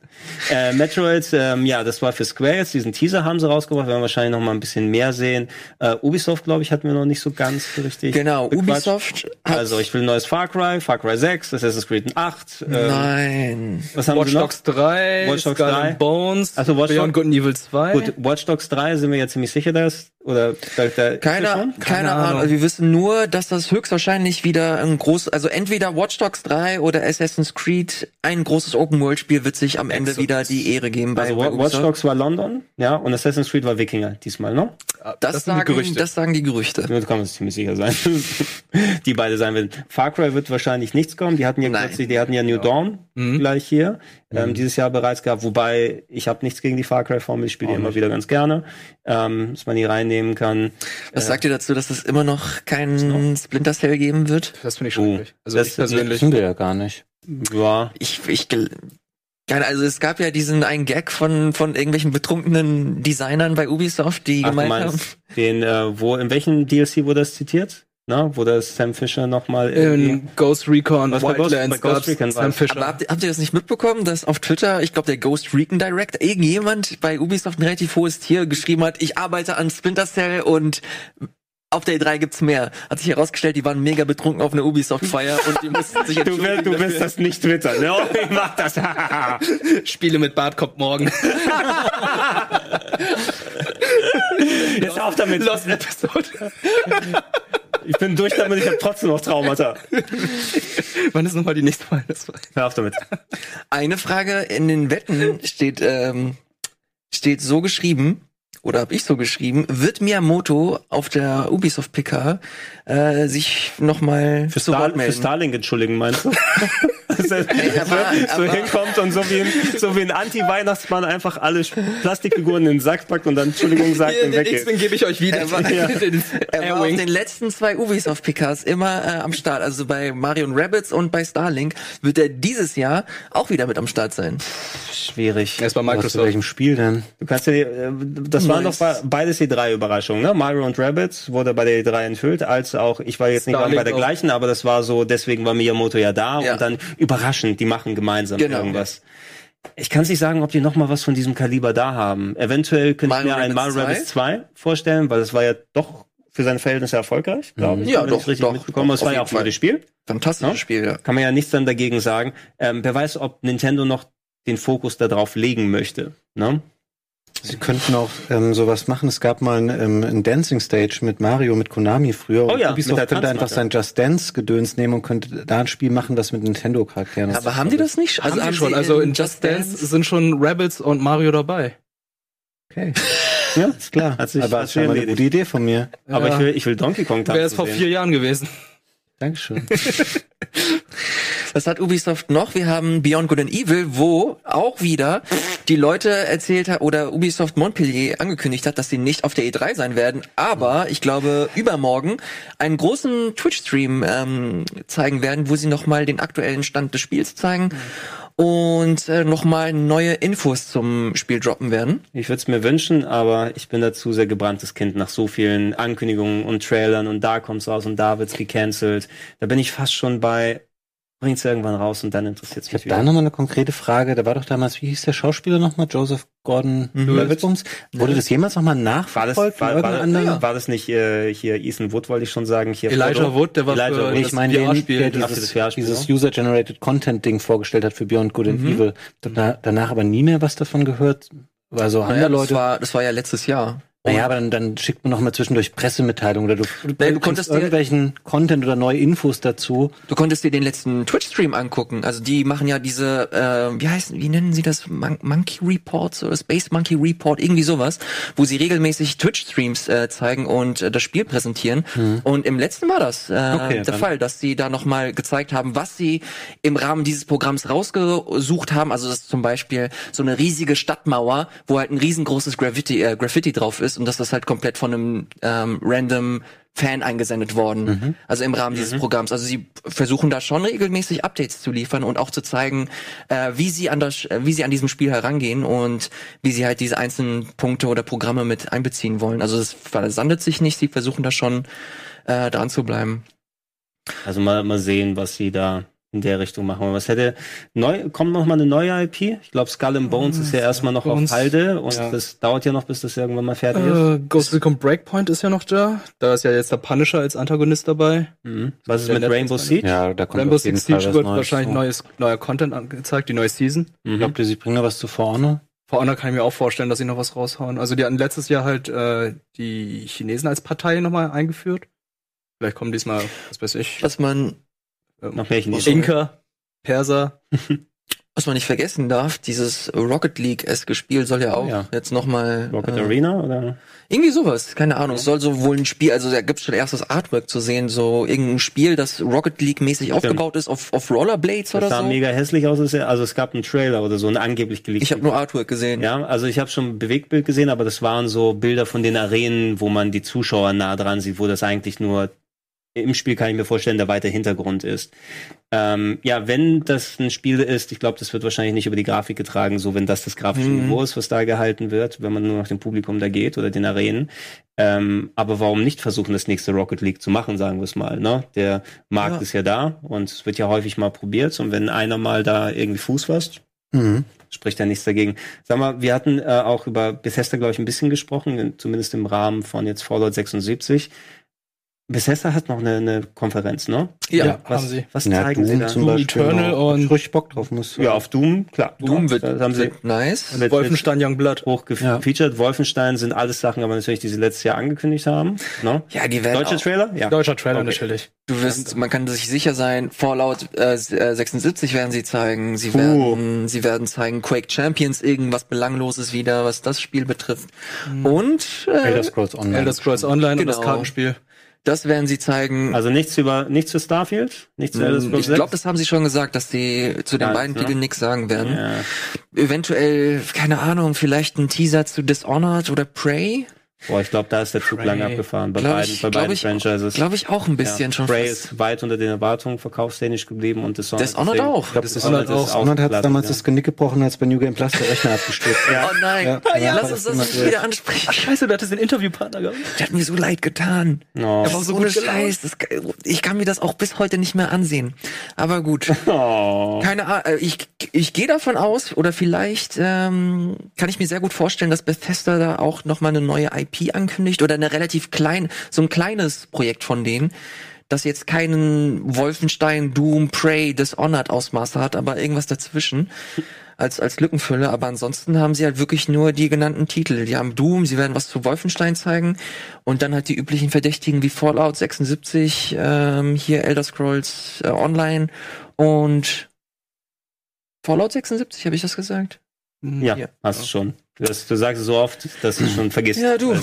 Äh, Metroid, ähm, ja, das war für Square jetzt. Diesen Teaser haben sie rausgebracht. Wir werden wahrscheinlich noch mal ein bisschen mehr sehen. Äh, Ubisoft, glaube ich, hatten wir noch nicht so ganz so richtig. Genau, bequatscht. Ubisoft Also, ich will ein neues Far Cry, Far Cry 6, Assassin's Creed 8. Ähm, nein. was haben Watch? Dogs 3, Watch Dogs Skull 3. and Bones, Also Watch Beyond Dogs- Good and Evil 2. Gut, Watch Dogs 3 sind wir jetzt ziemlich sicher, dass, oder, da, da, Keine, schon? keine, Ahnung. Ahnung. Also wir wissen nur, dass das höchstwahrscheinlich wieder ein groß, also entweder Watch Dogs 3 oder Assassin's Creed, ein großes Open-World-Spiel wird sich am Ende wieder die Ehre geben bei, Also bei Wa- Watch. Dogs war London, ja, und Assassin's Creed war Wikinger diesmal, ne? Das, das die sagen, Gerüchte. das sagen die Gerüchte. Da kann man sich ziemlich sicher sein. die beide sein werden. Far Cry wird wahrscheinlich nichts kommen. Die hatten ja Nein. kürzlich, die hatten ja New Dawn Mhm. gleich hier. Ähm, dieses Jahr bereits gehabt. Wobei, ich habe nichts gegen die Far Cry Formel. Ich spiele die immer nicht. wieder ganz gerne. Ähm, dass man die reinnehmen kann. Was sagt ihr dazu, dass es immer noch keinen Splinter Cell geben wird? Das finde ich Oh, schrecklich. Also das- ich persönlich. Wissen wir ja gar nicht. Ja. Ich, ich, keine, also es gab ja diesen einen Gag von, von irgendwelchen betrunkenen Designern bei Ubisoft, die Ach, du gemeint haben. meinst den, äh, wo, in welchem DLC wurde das zitiert? Na, wo das Sam Fisher nochmal. In Ghost Recon, Was bei Ghost- Wildlands, bei Ghost gab's Recon Sam. Fisher. Aber habt, ihr- habt ihr das nicht mitbekommen, dass auf Twitter, ich glaube der Ghost Recon Director, irgendjemand bei Ubisoft ein relativ hohes Tier geschrieben hat, ich arbeite an Splinter Cell und auf der E3 gibt's mehr. Hat sich herausgestellt, die waren mega betrunken auf einer Ubisoft-Feier und die mussten sich Du, willst, du willst dafür. das nicht twittern. Ne? Oh, ich mach das. Spiele mit Bart kommt morgen. Jetzt auf damit. Lost Episode. Ich bin durch damit, ich habe trotzdem noch Traumata. Wann ist nochmal die nächste Mal? Hör auf damit. Eine Frage in den Wetten steht, ähm, steht so geschrieben, oder habe ich so geschrieben, wird Miyamoto auf der Ubisoft PK äh, sich nochmal Für, zu Star Wort für? Starlink entschuldigen, meinst du? Dass er aber- so aber- hinkommt und so wie ein, so wie ein Anti-Weihnachtsmann einfach alle Plastikfiguren in den Sack packt und dann Entschuldigung sagt Hier, und den weggeht. X-Wing gebe ich euch wieder. Er war- Den Er war auf den letzten zwei Ubisoft PKs immer äh, am Start. Also bei Mario Rabbits und bei Starlink wird er dieses Jahr auch wieder mit am Start sein. Schwierig. Erst bei Microsoft. welchem Spiel denn? Du kannst ja, äh, das waren doch Nice. be- beides E3-Überraschungen, ne? Mario und Rabbits wurde bei der E3 enthüllt, als auch, ich war jetzt nicht Starlink bei der auch. gleichen, aber das war so, deswegen war Miyamoto ja da Ja. und dann überraschend, die machen gemeinsam Genau. irgendwas. Ich kann es nicht sagen, ob die noch mal was von diesem Kaliber da haben. Eventuell könnte ich mir ein Rabbids Mario 2? Rabbits 2 vorstellen, weil das war ja doch für seine Verhältnisse erfolgreich, glaube ich. Ja, ich doch, es richtig doch, mitbekommen. doch, Es war ja auch ein gutes Fall. Spiel. Fantastisches Ja? Spiel, ja. Kann man ja nichts dann dagegen sagen. Ähm, wer weiß, ob Nintendo noch den Fokus darauf legen möchte. Ne? Sie könnten auch ähm, sowas machen. Es gab mal ein, ähm, ein Dancing Stage mit Mario, mit Konami früher. Oh ja, Ubisoft mit der könnte einfach sein Just Dance Gedöns nehmen und könnte da ein Spiel machen, das mit Nintendo-Charakteren. Aber haben die das nicht? Also haben die schon. sie Also in Just Dance sind schon Rebels und Mario dabei. Okay. Ja, Ist klar. Hat sich- Aber das war eine gute Idee von mir. Aber Ja. ich will, ich will Donkey Kong Wäre es tanzen vor sehen. vier Jahren gewesen. Dankeschön. Was hat Ubisoft noch? Wir haben Beyond Good and Evil, wo auch wieder die Leute erzählt haben oder Ubisoft Montpellier angekündigt hat, dass sie nicht auf der E3 sein werden, aber ich glaube übermorgen einen großen Twitch-Stream ähm, zeigen werden, wo sie nochmal den aktuellen Stand des Spiels zeigen und äh, nochmal neue Infos zum Spiel droppen werden. Ich würde es mir wünschen, aber ich bin dazu sehr gebranntes Kind nach so vielen Ankündigungen und Trailern und da kommt's raus und da wird's gecancelt. Da bin ich fast schon bei, bringt's irgendwann raus und dann interessiert Ich mich habe da nochmal eine konkrete Frage. Da war doch damals, wie hieß der Schauspieler nochmal? Joseph Gordon-Levitt. Wurde das jemals nochmal War das, nachverfolgt war, war, anderen? war das nicht äh, hier Ethan Wood, wollte ich schon sagen, hier Elijah Frodo? Wood, der war Elijah für Wood. Das ich meine, der das dieses, dieses ja. User-Generated Content-Ding vorgestellt hat für Beyond Good and Evil. Da, danach aber nie mehr was davon gehört. Weil so andere Naja, das, Leute. war, das war ja letztes Jahr. Naja, aber dann, dann schickt man noch mal zwischendurch Pressemitteilungen oder du, du, du konntest dir- irgendwelchen Content oder neue Infos dazu. Du konntest dir den letzten Twitch-Stream angucken. Also die machen ja diese, äh, wie heißen, wie nennen sie das? Mon Monkey Reports oder Space Monkey Report, irgendwie sowas, wo sie regelmäßig Twitch-Streams äh, zeigen und äh, das Spiel präsentieren. Und im letzten war das äh, Okay, der dann- Fall, dass sie da nochmal gezeigt haben, was sie im Rahmen dieses Programms rausgesucht haben. Also das ist zum Beispiel so eine riesige Stadtmauer, wo halt ein riesengroßes Graffiti, äh, Graffiti drauf ist und dass das halt komplett von einem ähm, random Fan eingesendet worden. Also im Rahmen dieses Programms. Also sie versuchen da schon regelmäßig Updates zu liefern und auch zu zeigen, äh, wie sie an das, wie sie an diesem Spiel herangehen und wie sie halt diese einzelnen Punkte oder Programme mit einbeziehen wollen. Also es versandet sich nicht. Sie versuchen da schon äh, dran zu bleiben. Also mal, mal sehen, was sie da in der Richtung machen. Aber Was hätte neu, kommt noch mal eine neue IP? Ich glaube, Skull and Bones ist ja erstmal noch Bones, auf Halde und ja. das dauert ja noch, bis das irgendwann mal fertig ist. Äh, Ghost Recon Breakpoint ist ja noch da. Da ist ja jetzt der Punisher als Antagonist dabei. Mhm. Was ist mit Netflix Rainbow? Siege? Ja, da kommt Rainbow auf jeden Fall Siege wird Neues wahrscheinlich zu. neues, neuer Content angezeigt, die neue Season. Mhm. Glaubt ihr, sie bringen noch was zu For Honor? Vor Honor kann ich mir auch vorstellen, dass sie noch was raushauen. Also die hatten letztes Jahr halt äh, die Chinesen als Partei nochmal eingeführt. Vielleicht kommen diesmal, was weiß ich, Was man Noch mehr Chinesen. Inka, Perser. was man nicht vergessen darf, dieses Rocket League-eske Spiel soll ja auch ja. jetzt nochmal. Rocket äh, Arena oder? Irgendwie sowas, keine Ahnung. Es soll so wohl ein Spiel, also da gibt's schon erstes Artwork zu sehen, so irgendein Spiel, das Rocket League-mäßig aufgebaut ist, auf, auf Rollerblades Das oder sah so. mega hässlich aus. Also es gab einen Trailer oder so, einen angeblich geleakt. Ich habe nur Artwork gesehen. Ja, also ich habe schon ein Bewegtbild gesehen, aber das waren so Bilder von den Arenen, wo man die Zuschauer nah dran sieht, wo das eigentlich nur im Spiel kann ich mir vorstellen, der weite Hintergrund ist. Ähm, ja, wenn das ein Spiel ist, ich glaube, das wird wahrscheinlich nicht über die Grafik getragen, so wenn das das grafische Mhm. Niveau ist, was da gehalten wird, wenn man nur nach dem Publikum da geht oder den Arenen. Ähm, aber warum nicht versuchen, das nächste Rocket League zu machen, sagen wir es mal. Ne? Der Markt Ja. ist ja da und es wird ja häufig mal probiert. Und wenn einer mal da irgendwie Fuß fasst, Mhm. spricht ja nichts dagegen. Sag mal, wir hatten äh, auch über Bethesda, glaube ich, ein bisschen gesprochen, in- zumindest im Rahmen von jetzt Fallout 76. Bethesda hat noch eine, eine Konferenz, ne? Ja, Ja, Was, haben sie. was Ja, zeigen sie Doom da? zum Doom Beispiel. Eternal genau. Ich und- richtig Bock drauf muss. Ja, auf Doom, klar. Doom wird, das haben sie wird nice. wird Wolfenstein Youngblood. hochgefeatured. Wolfenstein sind alles Sachen, aber natürlich, die sie letztes Jahr angekündigt haben. Ne? Ja, die werden Deutsche auch, Trailer? Ja. Deutscher Trailer Okay. natürlich. Du wirst, man kann sich sicher sein, Fallout äh, 76 werden sie zeigen. Sie werden, sie werden zeigen Quake Champions, irgendwas Belangloses wieder, was das Spiel betrifft. Und Elder äh, Scrolls Online. Elder Scrolls Online und das Genau. Kartenspiel. Das werden sie zeigen. Also nichts über, nichts für Starfield? Nichts für Elder Scrolls Hm, ich 6? glaube, das haben sie schon gesagt, dass sie zu den Ja, beiden ne? Titeln nichts sagen werden. ja. Eventuell, keine Ahnung, vielleicht ein Teaser zu Dishonored oder Prey. Boah, ich glaube, da ist der Zug Prey. lang abgefahren. Bei Glaub beiden, ich- bei beiden ich- Franchises. Glaube ich auch ein bisschen ja. schon Prey fast. ist weit unter den Erwartungen verkaufstechnisch geblieben und Dishonored. Dishonored auch. Ich glaub, Das Dishonored Dishonored ist auch. Donald hat damals ja. das Genick gebrochen, als bei New Game Plus der Rechner abgestürzt ist. Oh nein, Ja. ja, Ja, lass uns das nicht wieder ansprechen. Ach scheiße, du hattest den Interviewpartner gehabt. Der hat mir so leid getan. Oh. Er war so Ohne. Scheiß. Das, ich kann mir das auch bis heute nicht mehr ansehen. Aber gut. Oh. Keine Ahnung. Ich, ich gehe davon aus, oder vielleicht ähm, kann ich mir sehr gut vorstellen, dass Bethesda da auch noch mal eine neue IP ankündigt oder eine relativ klein, so ein kleines Projekt von denen, das jetzt keinen Wolfenstein, Doom, Prey, Dishonored Ausmaße hat, aber irgendwas dazwischen als als Lückenfüller. Aber ansonsten haben sie halt wirklich nur die genannten Titel. Die haben Doom, sie werden was zu Wolfenstein zeigen und dann halt die üblichen Verdächtigen wie Fallout 76, ähm, hier Elder Scrolls äh, Online und Fallout 76, habe ich das gesagt? Ja, Ja. hast du schon. Das, du sagst es so oft, dass du es schon vergisst. Ja, du.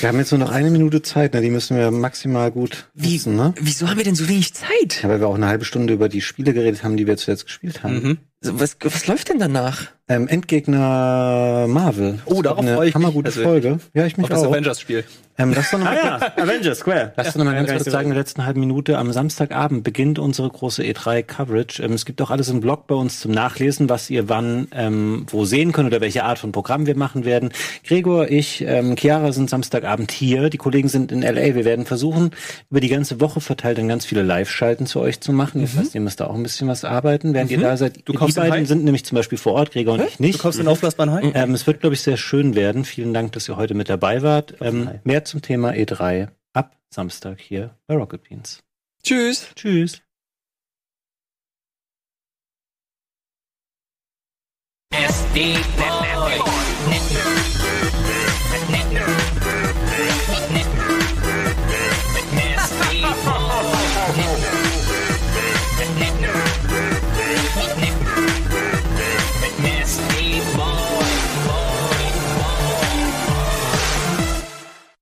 Wir haben jetzt nur noch eine Minute Zeit, ne? die müssen wir maximal gut Wie, nutzen, ne? wieso haben wir denn so wenig Zeit? Ja, weil wir auch eine halbe Stunde über die Spiele geredet haben, die wir zuletzt gespielt haben. Mhm. So, Was, was läuft denn danach? Ähm, Endgegner Marvel. Oh, Das darauf wird freu ich mich hammergute persönlich. Folge. Ja, ich mich Auf das auch. Avengers-Spiel. Ähm, lass doch noch Ah ja, Avengers Square. Lass uns noch mal ganz Ja, kurz sagen, in der letzten halben Minute, am Samstagabend beginnt unsere große E3-Coverage. Ähm, es gibt auch alles im Blog bei uns zum Nachlesen, was ihr wann ähm, wo sehen könnt oder welche Art von Programm wir machen werden. Gregor, ich, ähm, Chiara sind Samstagabend hier. Die Kollegen sind in L.A. Wir werden versuchen, über die ganze Woche verteilt dann ganz viele Live-Schalten zu euch zu machen. Das heißt, ihr müsst da auch ein bisschen was arbeiten, während ihr da seid. Du die beiden Hai? sind nämlich zum Beispiel vor Ort, Gregor und ich nicht. Du kaufst den aufblasbaren Hai? Ähm, es wird, glaube ich, sehr schön werden. Vielen Dank, dass ihr heute mit dabei wart. Ähm, mehr zum Thema E3 ab Samstag hier bei Rocket Beans. Tschüss. Tschüss. SD Boy.